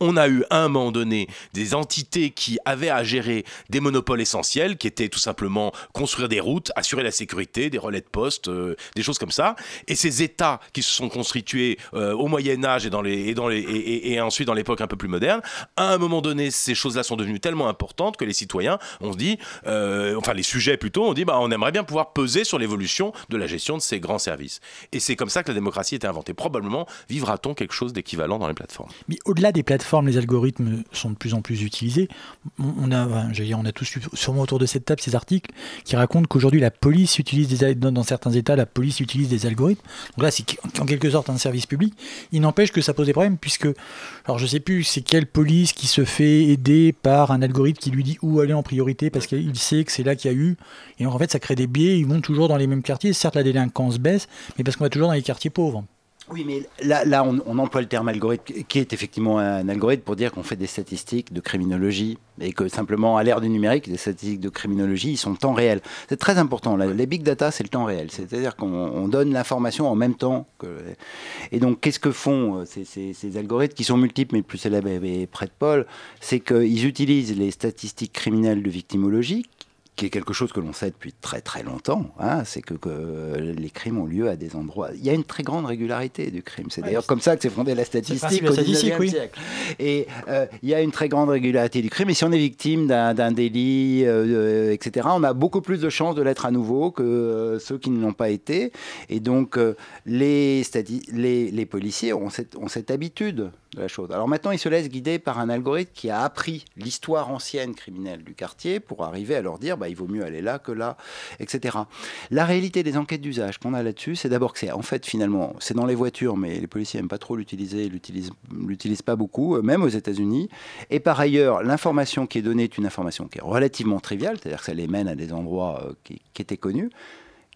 on a eu à un moment donné des entités qui avaient à gérer des monopoles essentiels, qui étaient tout simplement construire des routes, assurer la sécurité, des relais de poste, euh, des choses comme ça. Et ces États qui se sont constitués euh, au Moyen Âge et, dans les, et, dans les, et, ensuite dans l'époque un peu plus moderne, à un moment donné, ces choses-là sont devenues tellement importantes que les citoyens, on se dit, euh, enfin les sujets plutôt, on dit, bah, on aimerait bien pouvoir peser sur l'évolution de la gestion de ces grands services. Et c'est comme ça que la démocratie a été inventée. Probablement vivra-t-on quelque chose d'équivalent dans les plateformes? Mais au-delà des plateformes, les algorithmes sont de plus en plus utilisés. On a, on a tous sûrement autour de cette table ces articles qui racontent qu'aujourd'hui la police utilise des dans certains États, la police utilise des algorithmes. Donc là, c'est en quelque sorte un service public. Il n'empêche que ça pose des problèmes puisque, alors je sais plus, c'est quelle police qui se fait aider par un algorithme qui lui dit où aller en priorité parce qu'il sait que c'est là qu'il y a eu. Et en fait, ça crée des biais. Ils vont toujours dans les mêmes quartiers. Certes, la délinquance baisse, mais parce qu'on va toujours dans les quartiers pauvres. Oui, mais là, on, emploie le terme algorithme, qui est effectivement un algorithme pour dire qu'on fait des statistiques de criminologie, et que simplement, à l'ère du numérique, les statistiques de criminologie, ils sont temps réel. C'est très important. Les big data, c'est le temps réel. C'est-à-dire qu'on donne l'information en même temps. Et donc, qu'est-ce que font euh, ces, ces, algorithmes, qui sont multiples, mais le plus célèbre est près de Paul? C'est qu'ils utilisent les statistiques criminelles de victimologie, qui est quelque chose que l'on sait depuis très très longtemps, hein, c'est que, les crimes ont lieu à des endroits. Il y a une très grande régularité du crime. C'est d'ailleurs comme ça que s'est fondée la statistique au XIXe siècle. Et euh, il y a une très grande régularité du crime. Et si on est victime d'un délit, euh, etc., on a beaucoup plus de chances de l'être à nouveau que euh, ceux qui ne l'ont pas été. Et donc les, les, les, policiers ont cette, ont cette habitude de la chose. Alors maintenant, ils se laissent guider par un algorithme qui a appris l'histoire ancienne criminelle du quartier pour arriver à leur dire bah, il vaut mieux aller là que là, etc. La réalité des enquêtes d'usage qu'on a là-dessus, c'est d'abord que c'est en fait finalement, c'est dans les voitures, mais les policiers n'aiment pas trop l'utiliser, l'utilisent, l'utilisent pas beaucoup, euh, même aux États-Unis. Et par ailleurs, l'information qui est donnée est une information qui est relativement triviale, c'est-à-dire que ça les mène à des endroits euh, qui étaient connus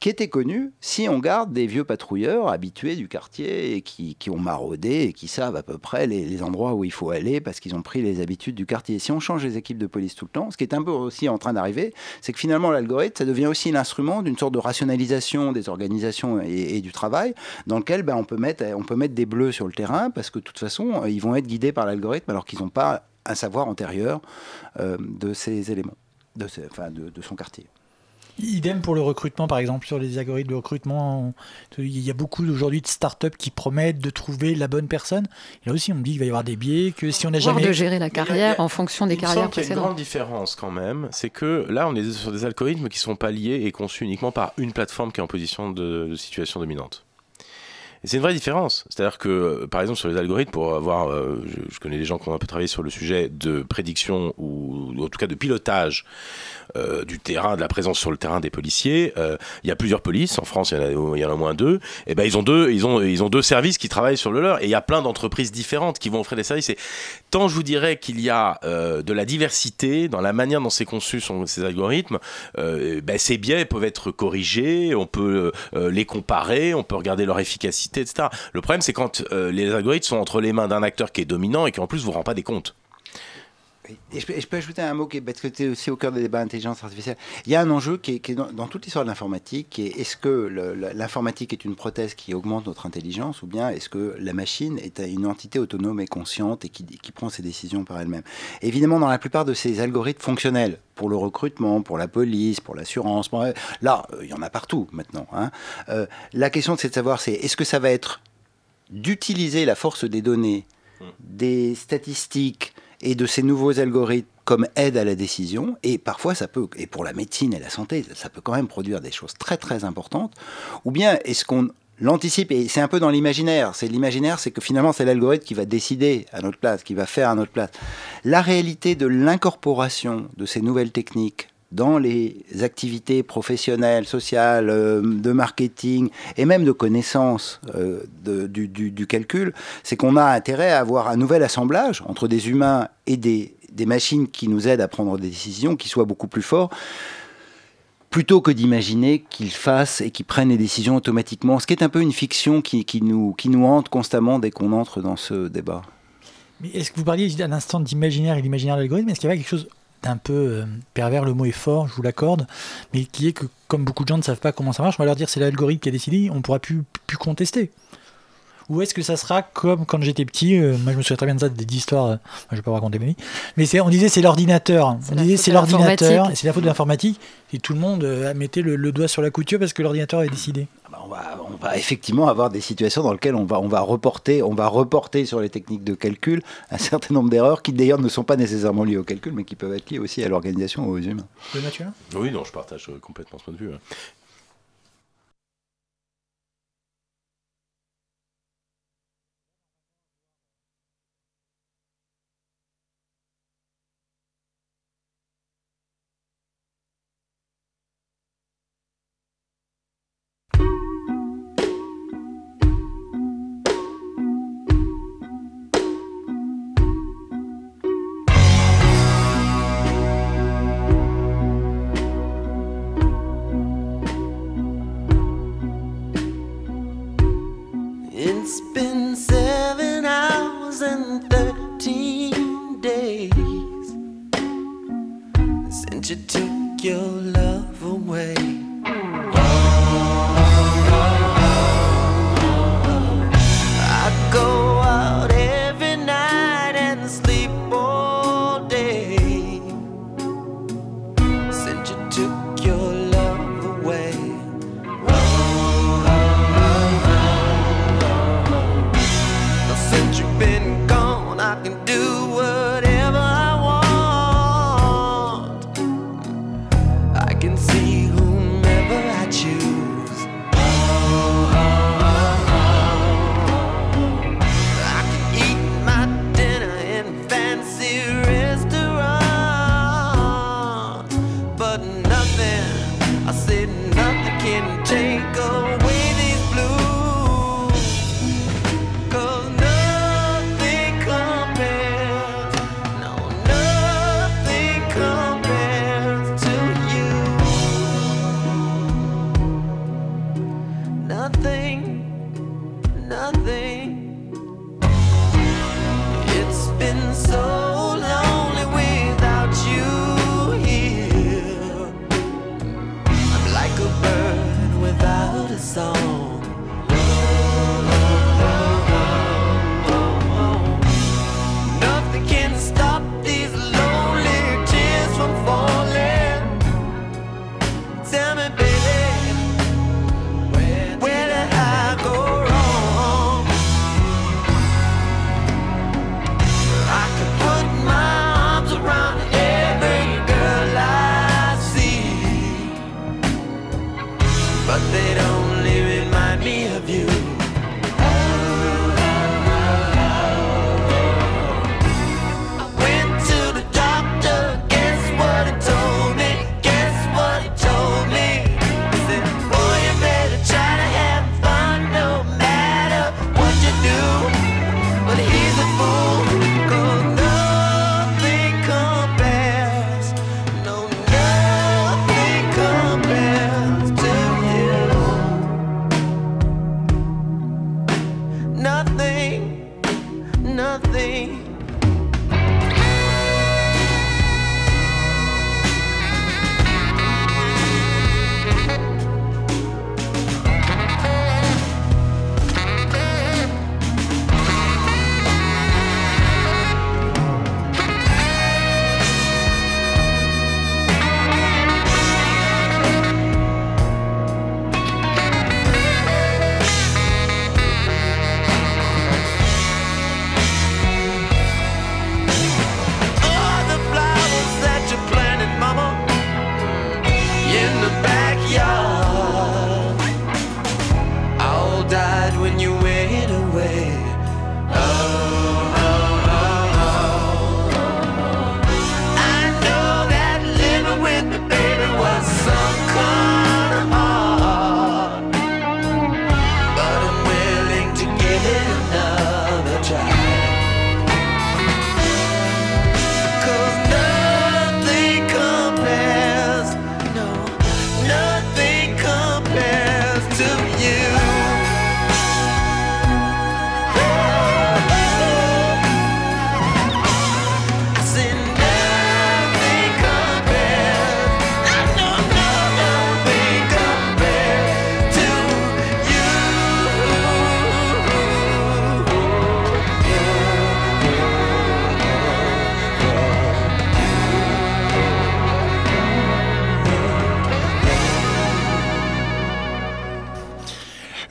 qui était connu si on garde des vieux patrouilleurs habitués du quartier et qui, ont maraudé et qui savent à peu près les, endroits où il faut aller parce qu'ils ont pris les habitudes du quartier. Si on change les équipes de police tout le temps, ce qui est un peu aussi en train d'arriver, c'est que finalement l'algorithme, ça devient aussi l'instrument d'une sorte de rationalisation des organisations et, du travail dans lequel ben, on, peut mettre, on peut mettre des bleus sur le terrain parce que de toute façon, ils vont être guidés par l'algorithme alors qu'ils n'ont pas un savoir antérieur euh, de ces éléments, de, de son quartier. Idem pour le recrutement, par exemple, sur les algorithmes de recrutement. Il y a beaucoup aujourd'hui de startups qui promettent de trouver la bonne personne. Et là aussi, on me dit qu'il va y avoir des biais, que si on n'a jamais. de gérer la carrière en fonction des carrières précédentes. Il y a une grande différence quand même. C'est que là, on est sur des algorithmes qui sont pas liés et conçus uniquement par une plateforme qui est en position de situation dominante c'est une vraie différence. C'est-à-dire que, euh, par exemple, sur les algorithmes, pour avoir, euh, je, connais des gens qui ont un peu travaillé sur le sujet de prédiction ou, en tout cas de pilotage euh, du terrain, de la présence sur le terrain des policiers. il y a plusieurs polices en France, il y en a, au moins deux. Et ben ils ont deux, ils ont, ils ont deux services qui travaillent sur le leur. Et il y a plein d'entreprises différentes qui vont offrir des services. Et tant je vous dirais qu'il y a de la diversité dans la manière dont c'est conçu sont ces algorithmes, ben ces biais peuvent être corrigés, on peut les comparer, on peut regarder leur efficacité etc. Le problème, c'est quand euh, les algorithmes sont entre les mains d'un acteur qui est dominant et qui en plus vous rend pas des comptes. Et je, peux, ajouter un mot qui est, parce que tu es aussi au cœur des débats d'intelligence artificielle. Il y a un enjeu qui est, dans, toute l'histoire de l'informatique, qui est est-ce que l'informatique est une prothèse qui augmente notre intelligence ou bien est-ce que la machine est une entité autonome et consciente et qui, prend ses décisions par elle-même? Évidemment, dans la plupart de ces algorithmes fonctionnels, pour le recrutement, pour la police, pour l'assurance, là, euh, il y en a partout maintenant. Hein. Euh, la question, c'est de savoir, c'est est-ce que ça va être d'utiliser la force des données, mmh. des statistiques, et de ces nouveaux algorithmes comme aide à la décision. Et parfois, ça peut, et pour la médecine et la santé, ça peut quand même produire des choses très très importantes. Ou bien est-ce qu'on l'anticipe et c'est un peu dans l'imaginaire. C'est l'imaginaire, c'est que finalement c'est l'algorithme qui va décider à notre place, qui va faire à notre place. La réalité de l'incorporation de ces nouvelles techniques dans les activités professionnelles, sociales, euh, de marketing et même de connaissance euh, du, calcul, c'est qu'on a intérêt à avoir un nouvel assemblage entre des humains et des, machines qui nous aident à prendre des décisions qui soient beaucoup plus forts plutôt que d'imaginer qu'ils fassent et qu'ils prennent les décisions automatiquement, ce qui est un peu une fiction qui, nous, hante constamment dès qu'on entre dans ce débat. Mais est-ce que vous parliez à l'instant d'imaginaire et l'imaginaire de l'algorithme Est-ce qu'il y avait quelque chose un peu euh, pervers, le mot est fort, je vous l'accorde, mais qui est que comme beaucoup de gens ne savent pas comment ça marche, on va leur dire c'est l'algorithme qui a décidé, on ne pourra plus, plus contester. Ou est-ce que ça sera comme quand j'étais petit, euh, moi je me souviens très bien de ça, des histoires, euh, je vais pas vous raconter ma vie, mais on disait c'est l'ordinateur, on disait c'est l'ordinateur, c'est la faute de l'informatique, et tout le monde mettait le, doigt sur la couture parce que l'ordinateur avait décidé on va effectivement avoir des situations dans lesquelles on va, on va, reporter, on va reporter sur les techniques de calcul un certain nombre d'erreurs qui d'ailleurs ne sont pas nécessairement liées au calcul, mais qui peuvent être liées aussi à l'organisation ou aux humains. Oui, non, je partage complètement ce point de vue.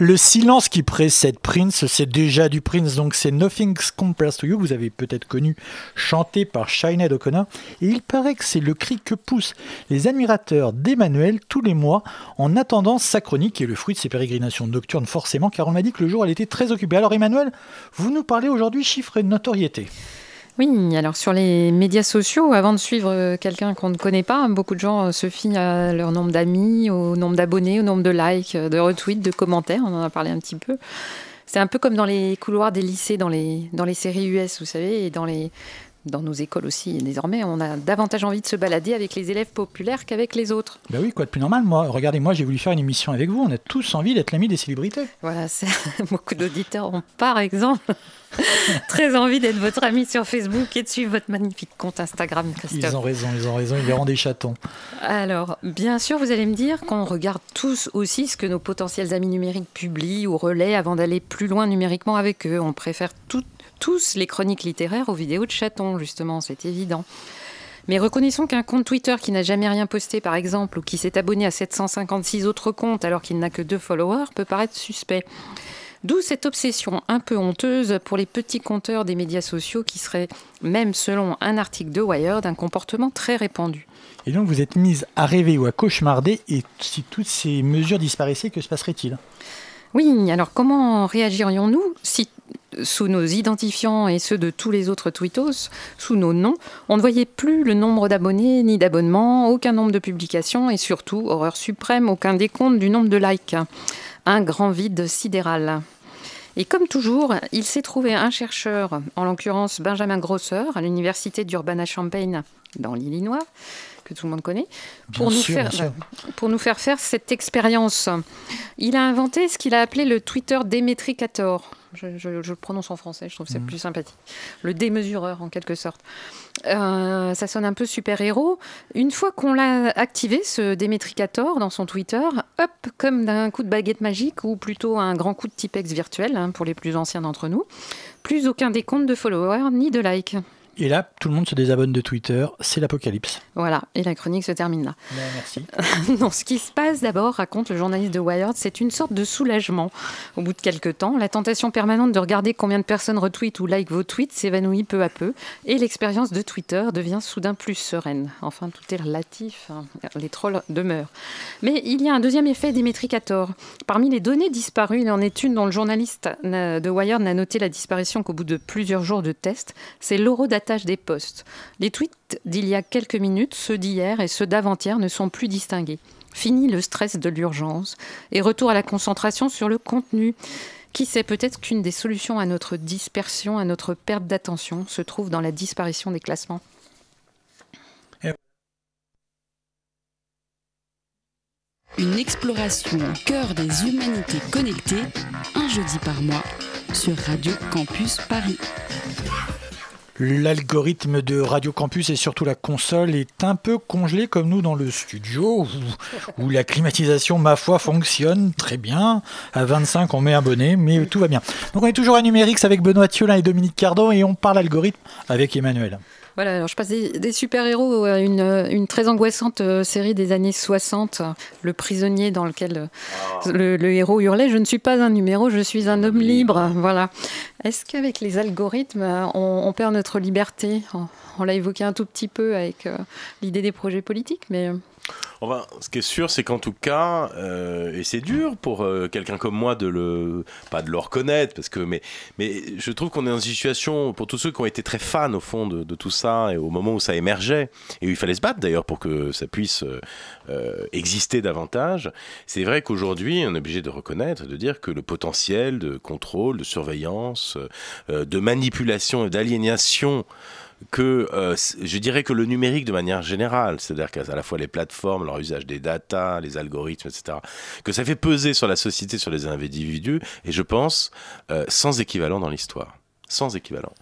Le silence qui précède Prince, c'est déjà du Prince, donc c'est Nothing's Compares to You, vous avez peut-être connu, chanté par Sinead O'Connor. Et il paraît que c'est le cri que poussent les admirateurs d'Emmanuel tous les mois en attendant sa chronique, est le fruit de ses pérégrinations nocturnes forcément, car on m'a dit que le jour elle était très occupée. Alors Emmanuel, vous nous parlez aujourd'hui chiffres et notoriété. Oui, alors sur les médias sociaux, avant de suivre euh, quelqu'un qu'on ne connaît pas, beaucoup de gens euh, se fient à leur nombre d'amis, au nombre d'abonnés, au nombre de likes, de retweets, de commentaires, on en a parlé un petit peu. C'est un peu comme dans les couloirs des lycées, dans les, dans les séries US, vous savez, et dans, les, dans nos écoles aussi. désormais, on a davantage envie de se balader avec les élèves populaires qu'avec les autres. Ben oui, quoi de plus normal. Moi, regardez, moi, j'ai voulu faire une émission avec vous. On a tous envie d'être l'ami des célébrités. Voilà, beaucoup d'auditeurs ont, par exemple, Très envie d'être votre ami sur Facebook et de suivre votre magnifique compte Instagram, Christophe. Ils ont raison, ils ont raison, ils verront des chatons. Alors, bien sûr, vous allez me dire qu'on regarde tous aussi ce que nos potentiels amis numériques publient ou relaient avant d'aller plus loin numériquement avec eux. On préfère tous les chroniques littéraires aux vidéos de chatons, justement, c'est évident. Mais reconnaissons qu'un compte Twitter qui n'a jamais rien posté, par exemple, ou qui s'est abonné à 756 autres comptes alors qu'il n'a que deux followers, peut paraître suspect. D'où cette obsession un peu honteuse pour les petits compteurs des médias sociaux qui serait, même selon un article de Wired, un comportement très répandu. Et donc vous êtes mise à rêver ou à cauchemarder, et si toutes ces mesures disparaissaient, que se passerait-il? Oui, alors comment réagirions-nous si sous nos identifiants et ceux de tous les autres tweetos, sous nos noms, on ne voyait plus le nombre d'abonnés ni d'abonnements, aucun nombre de publications et surtout, horreur suprême, aucun décompte du nombre de likes un grand vide sidéral. Et comme toujours, il s'est trouvé un chercheur, en l'occurrence Benjamin Grosser, à l'université d'Urbana-Champaign, dans l'Illinois, que tout le monde connaît, pour nous, faire, pour nous faire faire cette expérience. Il a inventé ce qu'il a appelé le Twitter démétricator. Je, le prononce en français, je trouve que c'est mm. plus sympathique. Le démesureur, en quelque sorte. Euh, ça sonne un peu super-héros. Une fois qu'on l'a activé, ce démétricator, dans son Twitter, hop, comme d'un coup de baguette magique, ou plutôt un grand coup de Tipex virtuel, hein, pour les plus anciens d'entre nous, plus aucun décompte de followers ni de likes. Et là, tout le monde se désabonne de Twitter, c'est l'apocalypse. Voilà, et la chronique se termine là. Ben, merci. non, ce qui se passe d'abord, raconte le journaliste de Wired, c'est une sorte de soulagement. Au bout de quelques temps, la tentation permanente de regarder combien de personnes retweetent ou like vos tweets s'évanouit peu à peu, et l'expérience de Twitter devient soudain plus sereine. Enfin, tout est relatif, hein. les trolls demeurent. Mais il y a un deuxième effet des. Parmi les données disparues, il en est une dont le journaliste de Wired n'a noté la disparition qu'au bout de plusieurs jours de tests, c'est l'eurodata des postes. Les tweets d'il y a quelques minutes, ceux d'hier et ceux d'avant-hier ne sont plus distingués. Fini le stress de l'urgence et retour à la concentration sur le contenu. Qui sait peut-être qu'une des solutions à notre dispersion, à notre perte d'attention, se trouve dans la disparition des classements Une exploration au cœur des humanités connectées, un jeudi par mois, sur Radio Campus Paris. L'algorithme de Radio Campus et surtout la console est un peu congelé comme nous dans le studio où, la climatisation, ma foi, fonctionne très bien. À 25, on met abonné, mais tout va bien. Donc on est toujours à Numérix avec Benoît Thiolin et Dominique Cardon et on parle algorithme avec Emmanuel. Voilà, alors je passe des, super-héros à une, une, très angoissante euh, série des années 60, Le prisonnier dans lequel ah. le, héros hurlait Je ne suis pas un numéro, je suis un homme libre. Voilà. Est-ce qu'avec les algorithmes, on, perd notre liberté? On, l'a évoqué un tout petit peu avec euh, l'idée des projets politiques, mais Enfin, ce qui est sûr, c'est qu'en tout cas, euh, et c'est dur pour euh, quelqu'un comme moi de le, pas de le reconnaître, parce que, mais, mais je trouve qu'on est dans une situation, pour tous ceux qui ont été très fans au fond de, tout ça, et au moment où ça émergeait, et où il fallait se battre d'ailleurs pour que ça puisse euh, exister davantage, c'est vrai qu'aujourd'hui, on est obligé de reconnaître, de dire que le potentiel de contrôle, de surveillance, de manipulation et d'aliénation que euh, je dirais que le numérique de manière générale, c'est-à-dire qu'à la fois les plateformes, leur usage des data, les algorithmes, etc., que ça fait peser sur la société, sur les individus, et je pense euh, sans équivalent dans l'histoire. Sans équivalent.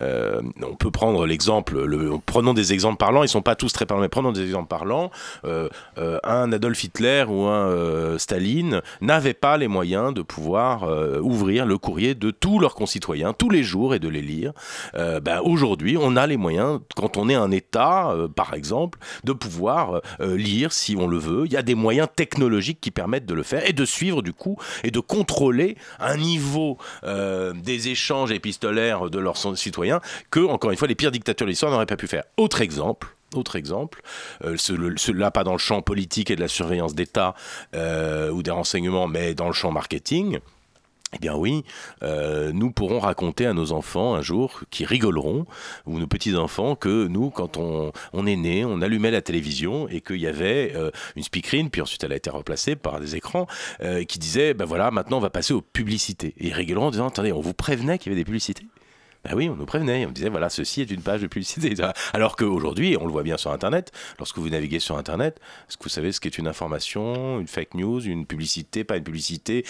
Euh, on peut prendre l'exemple, le, prenons des exemples parlants, ils sont pas tous très parlants, mais prenons des exemples parlants. Euh, euh, un Adolf Hitler ou un Staline n'avaient pas les moyens de pouvoir ouvrir le courrier de tous leurs concitoyens tous les jours et de les lire. Ben, Aujourd'hui, on a les moyens, quand on est un État, par exemple, de pouvoir lire si on le veut. Il y a des moyens technologiques qui permettent de le faire et de suivre du coup et de contrôler un niveau des échanges épistolaires de leurs citoyens que, encore une fois, les pires dictatures de l'histoire n'auraient pas pu faire. Autre exemple, autre exemple, euh, pas dans le champ politique et de la surveillance d'État euh, ou des renseignements, mais dans le champ marketing. Eh bien oui, euh, nous pourrons raconter à nos enfants un jour, qui rigoleront, ou nos petits-enfants, que nous, quand on, est né, on allumait la télévision et qu'il y avait euh, une speakerine, puis ensuite elle a été remplacée par des écrans, euh, qui disait, ben voilà, maintenant on va passer aux publicités. Et ils rigoleront en disant, attendez, on vous prévenait qu'il y avait des publicités? Ben oui, on nous prévenait, on disait voilà, ceci est une page de publicité. Alors qu'aujourd'hui, on le voit bien sur Internet, lorsque vous naviguez sur Internet, est-ce que vous savez ce qu'est une information, une fake news, une publicité, pas une publicité?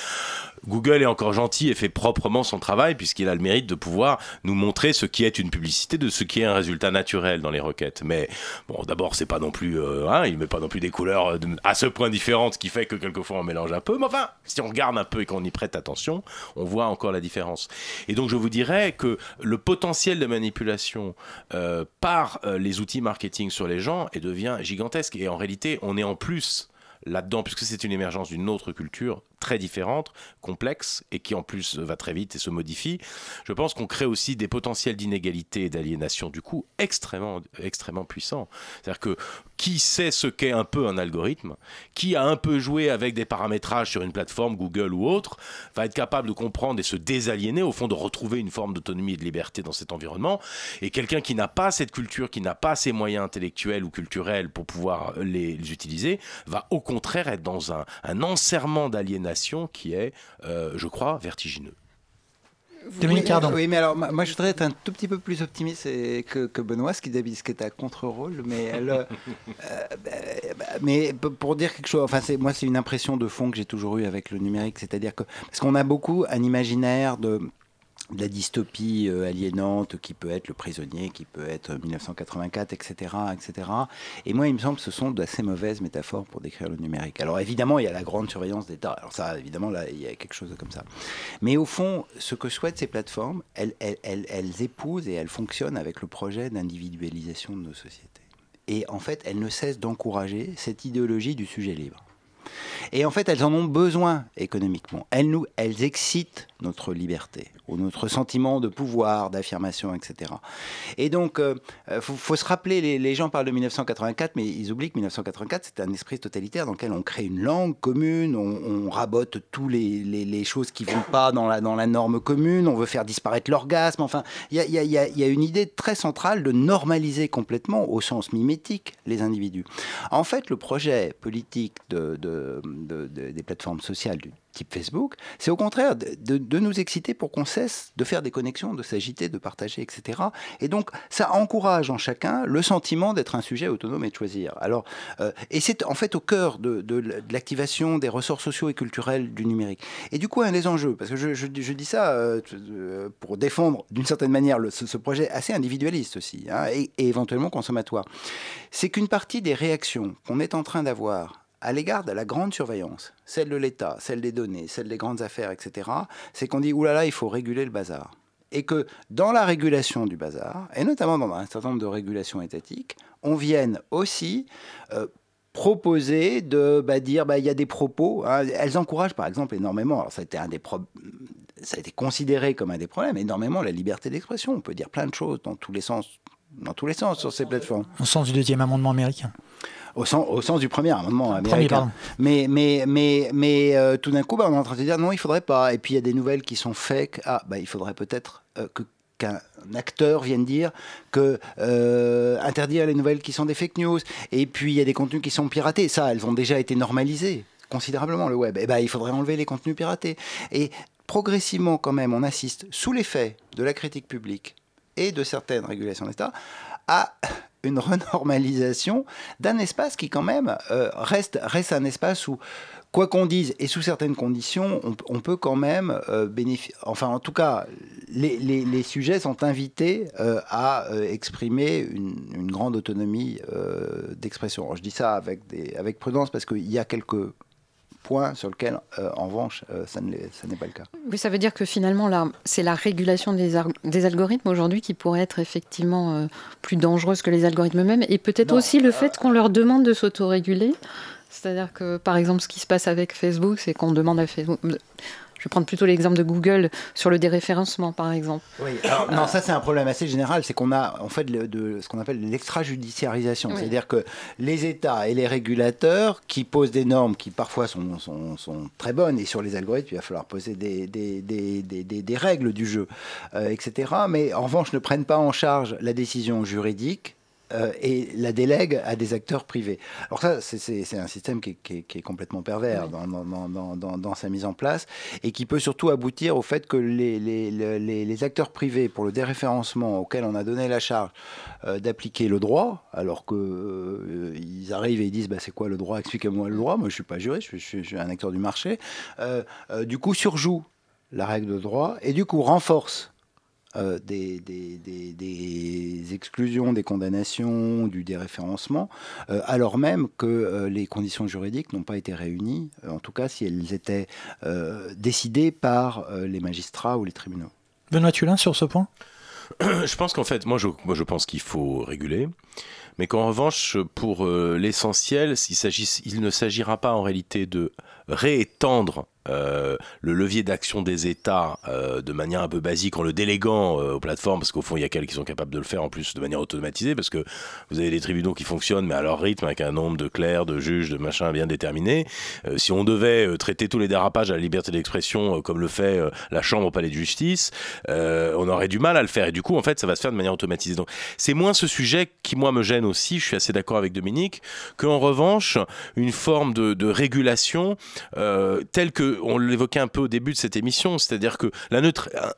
Google est encore gentil et fait proprement son travail puisqu'il a le mérite de pouvoir nous montrer ce qui est une publicité de ce qui est un résultat naturel dans les requêtes. Mais bon, d'abord, c'est pas non plus, euh, hein, il met pas non plus des couleurs euh, à ce point différentes, ce qui fait que quelquefois on mélange un peu. Mais enfin, si on regarde un peu et qu'on y prête attention, on voit encore la différence. Et donc, je vous dirais que le potentiel de manipulation euh, par euh, les outils marketing sur les gens et devient gigantesque. Et en réalité, on est en plus là-dedans, puisque c'est une émergence d'une autre culture très différente, complexe, et qui en plus va très vite et se modifie, je pense qu'on crée aussi des potentiels d'inégalité et d'aliénation, du coup, extrêmement, extrêmement puissants. C'est-à-dire que qui sait ce qu'est un peu un algorithme, qui a un peu joué avec des paramétrages sur une plateforme, Google ou autre, va être capable de comprendre et se désaliéner, au fond, de retrouver une forme d'autonomie et de liberté dans cet environnement. Et quelqu'un qui n'a pas cette culture, qui n'a pas ces moyens intellectuels ou culturels pour pouvoir les, utiliser, va au contraire être dans un, un enserrement d'aliénation qui est, euh, je crois, vertigineux. Dominique Cardon. Oui, mais alors, moi, je voudrais être un tout petit peu plus optimiste que, que Benoît, ce qui, ce qui est à contre-rôle. Mais, euh, bah, bah, mais pour dire quelque chose, enfin, moi, c'est une impression de fond que j'ai toujours eue avec le numérique. C'est-à-dire que, parce qu'on a beaucoup un imaginaire de de la dystopie euh, aliénante qui peut être le prisonnier, qui peut être 1984, etc., etc. Et moi, il me semble que ce sont d'assez mauvaises métaphores pour décrire le numérique. Alors évidemment, il y a la grande surveillance d'État. Alors ça, évidemment, là, il y a quelque chose comme ça. Mais au fond, ce que souhaitent ces plateformes, elles, elles, elles, elles épousent et elles fonctionnent avec le projet d'individualisation de nos sociétés. Et en fait, elles ne cessent d'encourager cette idéologie du sujet libre. Et en fait, elles en ont besoin économiquement. Elles, nous, elles excitent notre liberté ou notre sentiment de pouvoir, d'affirmation, etc. Et donc, euh, euh, faut, se rappeler, les, gens parlent de 1984, mais ils oublient que 1984, c'était un esprit totalitaire dans lequel on crée une langue commune, on, rabote tous les, choses qui vont pas dans la, norme commune, on veut faire disparaître l'orgasme. Enfin, il y a, une idée très centrale de normaliser complètement, au sens mimétique, les individus. En fait, le projet politique de, de, des plateformes sociales du type Facebook, c'est au contraire de, nous exciter pour qu'on cesse de faire des connexions, de s'agiter, de partager, etc. Et donc, ça encourage en chacun le sentiment d'être un sujet autonome et de choisir. Alors, euh, et c'est en fait au cœur de, l'activation des ressorts sociaux et culturels du numérique. Et du coup, un des enjeux, parce que je, dis ça euh, pour défendre d'une certaine manière ce, projet assez individualiste aussi, hein, et éventuellement consommatoire, c'est qu'une partie des réactions qu'on est en train d'avoir à l'égard de la grande surveillance, celle de l'État, celle des données, celle des grandes affaires, etc., c'est qu'on dit, oulala, il faut réguler le bazar. Et que dans la régulation du bazar, et notamment dans un certain nombre de régulations étatiques, on vienne aussi euh, proposer de bah, dire bah, il y a des propos. Hein. elles encouragent par exemple énormément. Alors ça a été un des ça a été considéré comme un des problèmes énormément la liberté d'expression. On peut dire plein de choses dans tous les sens, dans tous les sens sur ces plateformes. Au sens du deuxième amendement américain au sens, au sens du premier amendement américain. mais mais, mais, mais euh, tout d'un coup, bah, on est en train de dire non, il faudrait pas. Et puis il y a des nouvelles qui sont fake. Ah, bah, il faudrait peut-être euh, que qu'un acteur vienne dire que euh, interdire les nouvelles qui sont des fake news. Et puis il y a des contenus qui sont piratés. Ça, elles ont déjà été normalisées considérablement le web. Et eh ben, il faudrait enlever les contenus piratés. Et progressivement, quand même, on assiste, sous l'effet de la critique publique et de certaines régulations d'État, à une renormalisation d'un espace qui quand même euh, reste, reste un espace où quoi qu'on dise, et sous certaines conditions, on, peut quand même euh, bénéficier. Enfin, en tout cas, les, sujets sont invités euh, à exprimer une, grande autonomie d'expression. Je dis ça avec, des, avec prudence parce qu'il y a quelques points sur lesquels, en revanche, ça n'est pas le cas. Oui, ça veut dire que finalement, c'est la régulation des, des algorithmes aujourd'hui qui pourrait être effectivement plus dangereuse que les algorithmes eux-mêmes, et peut-être aussi le fait qu'on leur demande de s'autoréguler. C'est-à-dire que, par exemple, ce qui se passe avec Facebook, c'est qu'on demande à Facebook. Je vais prendre plutôt l'exemple de Google sur le déréférencement, par exemple. Oui, alors, non, ça c'est un problème assez général, c'est qu'on a en fait de, ce qu'on appelle l'extrajudiciarisation, c'est-à-dire que les États et les régulateurs qui posent des normes qui parfois sont, sont, très bonnes, et sur les algorithmes, il va falloir poser des, des, des, des règles du jeu, euh, etc. Mais en revanche, ne prennent pas en charge la décision juridique euh, et la délègue à des acteurs privés. Alors ça, c'est un système qui est, complètement pervers dans, sa mise en place et qui peut surtout aboutir au fait que les, acteurs privés, pour le déréférencement auquel on a donné la charge euh, d'appliquer le droit, alors qu'ils euh, arrivent et ils disent bah, c'est quoi le droit, expliquez-moi le droit, moi je suis pas juriste, je suis, je suis un acteur du marché, du coup surjoue la règle de droit et du coup renforce euh, des, des, exclusions, des condamnations, du déréférencement, euh, alors même que euh, les conditions juridiques n'ont pas été réunies, en tout cas si elles étaient décidées par les magistrats ou les tribunaux. Benoît Tulin sur ce point? Je pense qu'en fait, moi je, moi je pense qu'il faut réguler mais qu'en revanche, pour l'essentiel, il, il, ne s'agira pas en réalité de réétendre euh, le levier d'action des États euh, de manière un peu basique en le déléguant euh, aux plateformes, parce qu'au fond, il y a quelques qui sont capables de le faire en plus de manière automatisée, parce que vous avez des tribunaux qui fonctionnent, mais à leur rythme, avec un nombre de clercs, de juges, de machins bien déterminés. si on devait traiter tous les dérapages à la liberté d'expression comme le fait la Chambre au palais de justice, on aurait du mal à le faire. Et du coup, en fait, ça va se faire de manière automatisée. Donc, c'est moins ce sujet qui, moi, me gêne aussi. Je suis assez d'accord avec Dominique, qu'en revanche, une forme de régulation telle que on l'évoquait un peu au début de cette émission, c'est-à-dire que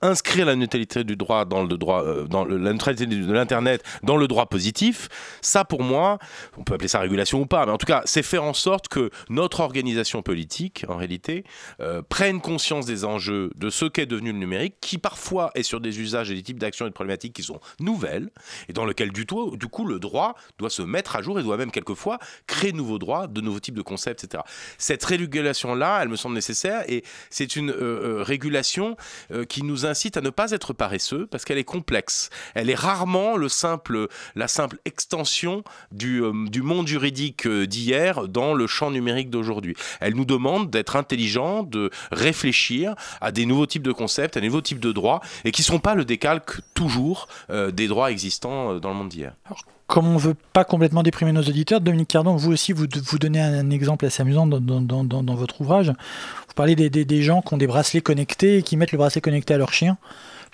inscrire la neutralité du droit dans le droit, euh, la neutralité de l'internet dans le droit positif, ça pour moi, on peut appeler ça régulation ou pas, mais en tout cas, c'est faire en sorte que notre organisation politique, en réalité, euh, prenne conscience des enjeux de ce qu'est devenu le numérique, qui parfois est sur des usages et des types d'actions et de problématiques qui sont nouvelles, et dans lequel du, tout, du coup le droit doit se mettre à jour et doit même quelquefois créer de nouveaux droits, de nouveaux types de concepts, etc. Cette régulation-là, elle me semble nécessaire et c'est une euh, euh, régulation euh, qui nous incite à ne pas être paresseux parce qu'elle est complexe. Elle est rarement le simple, la simple extension du, du monde juridique d'hier dans le champ numérique d'aujourd'hui. Elle nous demande d'être intelligents, de réfléchir à des nouveaux types de concepts, à des nouveaux types de droits et qui ne sont pas le décalque toujours des droits existants dans le monde d'hier comme on ne veut pas complètement déprimer nos auditeurs, Dominique Cardon, vous aussi, vous, donnez un exemple assez amusant dans, votre ouvrage. Vous parlez des, gens qui ont des bracelets connectés et qui mettent le bracelet connecté à leur chien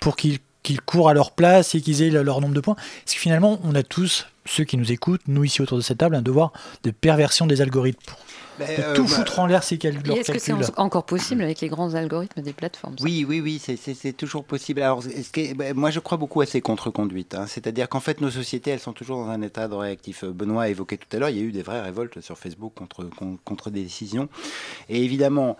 pour qu'ils courent à leur place et qu'ils aient leur nombre de points. Parce que finalement, on a tous, ceux qui nous écoutent, nous ici autour de cette table, un devoir de perversion des algorithmes euh, tout bah, foutre en l'air ces calculs. Est-ce que c'est encore possible avec les grands algorithmes des plateformes Oui, oui, oui, c'est toujours possible. Alors, bah, moi, je crois beaucoup à ces contre-conduites. Hein. C'est-à-dire qu'en fait, nos sociétés, elles sont toujours dans un état de réactif. Euh, Benoît a évoqué tout à l'heure, il y a eu des vraies révoltes sur Facebook contre, contre des décisions. Et évidemment,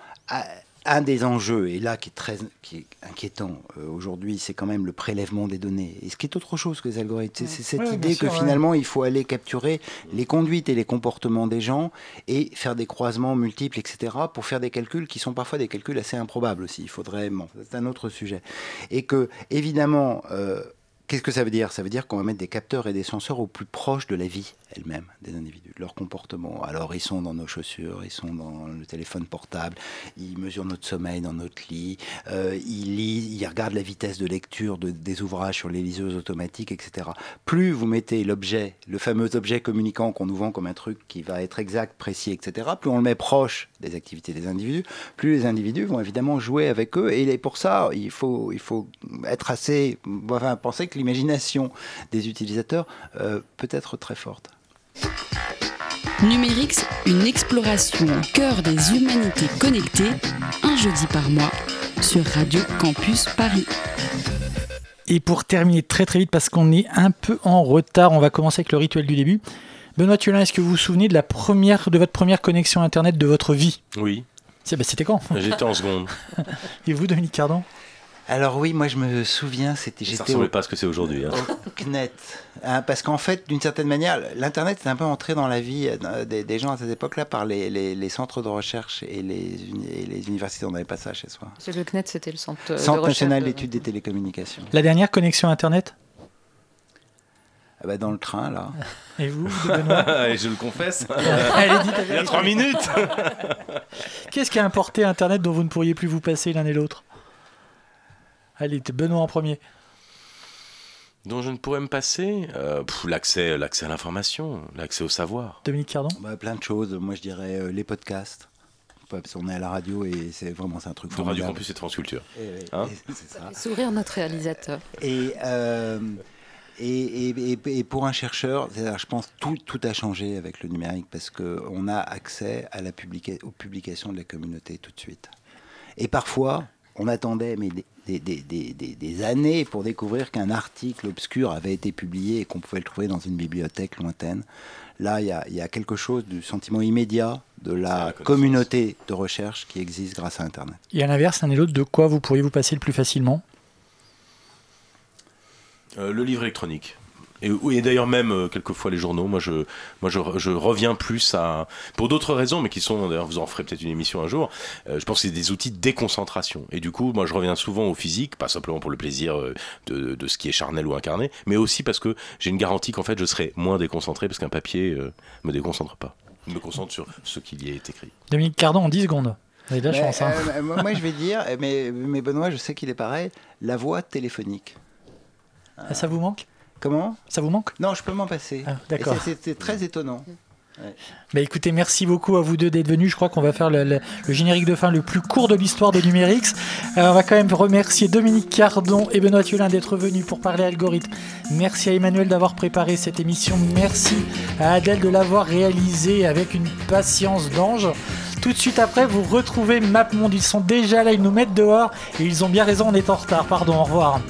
un des enjeux, et là qui est très qui est inquiétant euh, aujourd'hui, c'est quand même le prélèvement des données. Et ce qui est autre chose que les algorithmes, c'est cette idée que finalement il faut aller capturer les conduites et les comportements des gens et faire des croisements multiples, etc., pour faire des calculs qui sont parfois des calculs assez improbables aussi. Il faudrait, bon, c'est un autre sujet. Et que évidemment, euh, qu'est-ce que ça veut dire? Ça veut dire qu'on va mettre des capteurs et des senseurs au plus proche de la vie elle-même des individus, leur comportement. Alors ils sont dans nos chaussures, ils sont dans le téléphone portable, ils mesurent notre sommeil dans notre lit, euh, ils ils regardent la vitesse de lecture de, des ouvrages sur les liseuses automatiques, etc. Plus vous mettez l'objet, le fameux objet communicant qu'on nous vend comme un truc qui va être exact, précis, etc., plus on le met proche des activités des individus, plus les individus vont évidemment jouer avec eux. Et pour ça, il faut, il faut être assez, enfin, penser que l'imagination des utilisateurs euh, peut être très forte. Numérix, une exploration au cœur des humanités connectées, un jeudi par mois, sur Radio Campus Paris. Et pour terminer très très vite, parce qu'on est un peu en retard, on va commencer avec le rituel du début. Benoît Thiolin, est-ce que vous vous souvenez de, la première, de votre première connexion Internet de votre vie? Oui, bah, C'était quand? J'étais en seconde. Et vous, Dominique Cardon? Alors oui, moi je me souviens, c'était Ça j'étais ressemblait au, pas à ce que c'est aujourd'hui. hein. Hein, parce qu'en fait, d'une certaine manière, l'Internet est un peu entré dans la vie euh, des, des gens à cette époque-là par les, les- les centres de recherche et les, uni- et les universités. On n'avait pas ça chez soi. C'est le CNET, c'était le centre, euh, de Centre recherche national de- d'études des télécommunications. La dernière connexion Internet? Ah bah, dans le train, là. Et vous, Et je le confesse, Allez, dites il y a trois minutes. Qu'est-ce qui a importé Internet dont vous ne pourriez plus vous passer l'un et l'autre? Allez, Benoît en premier. dont je ne pourrais me passer euh, l'accès, l'accès à l'information, l'accès au savoir. Dominique Cardon Bah, plein de choses. Moi, je dirais euh, les podcasts. Parce qu'on est à la radio et c'est vraiment c'est un truc De Radio. Campus et de France Culture. Et- et- Hein et c'est ça. Sourire notre réalisateur. Et, euh, et, et- et- et pour un chercheur, je pense tout, tout a changé avec le numérique parce qu'on a accès à la publica- aux publications de la communauté tout de suite. Et parfois, on attendait mais des, des- des- des- années pour découvrir qu'un article obscur avait été publié et qu'on pouvait le trouver dans une bibliothèque lointaine. Là, il y a, il y a quelque chose du sentiment immédiat de la communauté de recherche qui existe grâce à Internet. Et à l'inverse, l'un et l'autre, de quoi vous pourriez vous passer le plus facilement? Euh, le livre électronique. Et, d'ailleurs même euh, quelquefois les journaux. Moi, je, moi, je, je reviens plus à pour d'autres raisons, mais qui sont d'ailleurs vous en ferez peut-être une émission un jour. euh, je pense que c'est des outils de déconcentration. Et du coup, moi, je reviens souvent au physique, pas simplement pour le plaisir euh, de, de ce qui est charnel ou incarné, mais aussi parce que j'ai une garantie qu'en fait, je serai moins déconcentré parce qu'un papier euh, me déconcentre pas. Je me concentre sur ce qu'il y est écrit. Dominique Cardon en 10 secondes. Vous avez de la Mais, chance. hein. euh, moi, moi, je vais dire, mais, mais Benoît, je sais qu'il est pareil, la voix téléphonique. Ah, Ça vous manque? Comment Ça vous manque Non, je peux m'en passer. Ah, D'accord. C'était très étonnant. Bah écoutez, merci beaucoup à vous deux d'être venus. Je crois qu'on va faire le, le- le générique de fin le plus court de l'histoire des Numérix. Euh, on va quand même remercier Dominique Cardon et Benoît Thiolin d'être venus pour parler algorithme. Merci à Emmanuel d'avoir préparé cette émission. Merci à Adèle de l'avoir réalisée avec une patience d'ange. Tout de suite après, vous retrouvez MapMonde. Ils sont déjà là, ils nous mettent dehors et ils ont bien raison, on est en retard. Pardon, au revoir.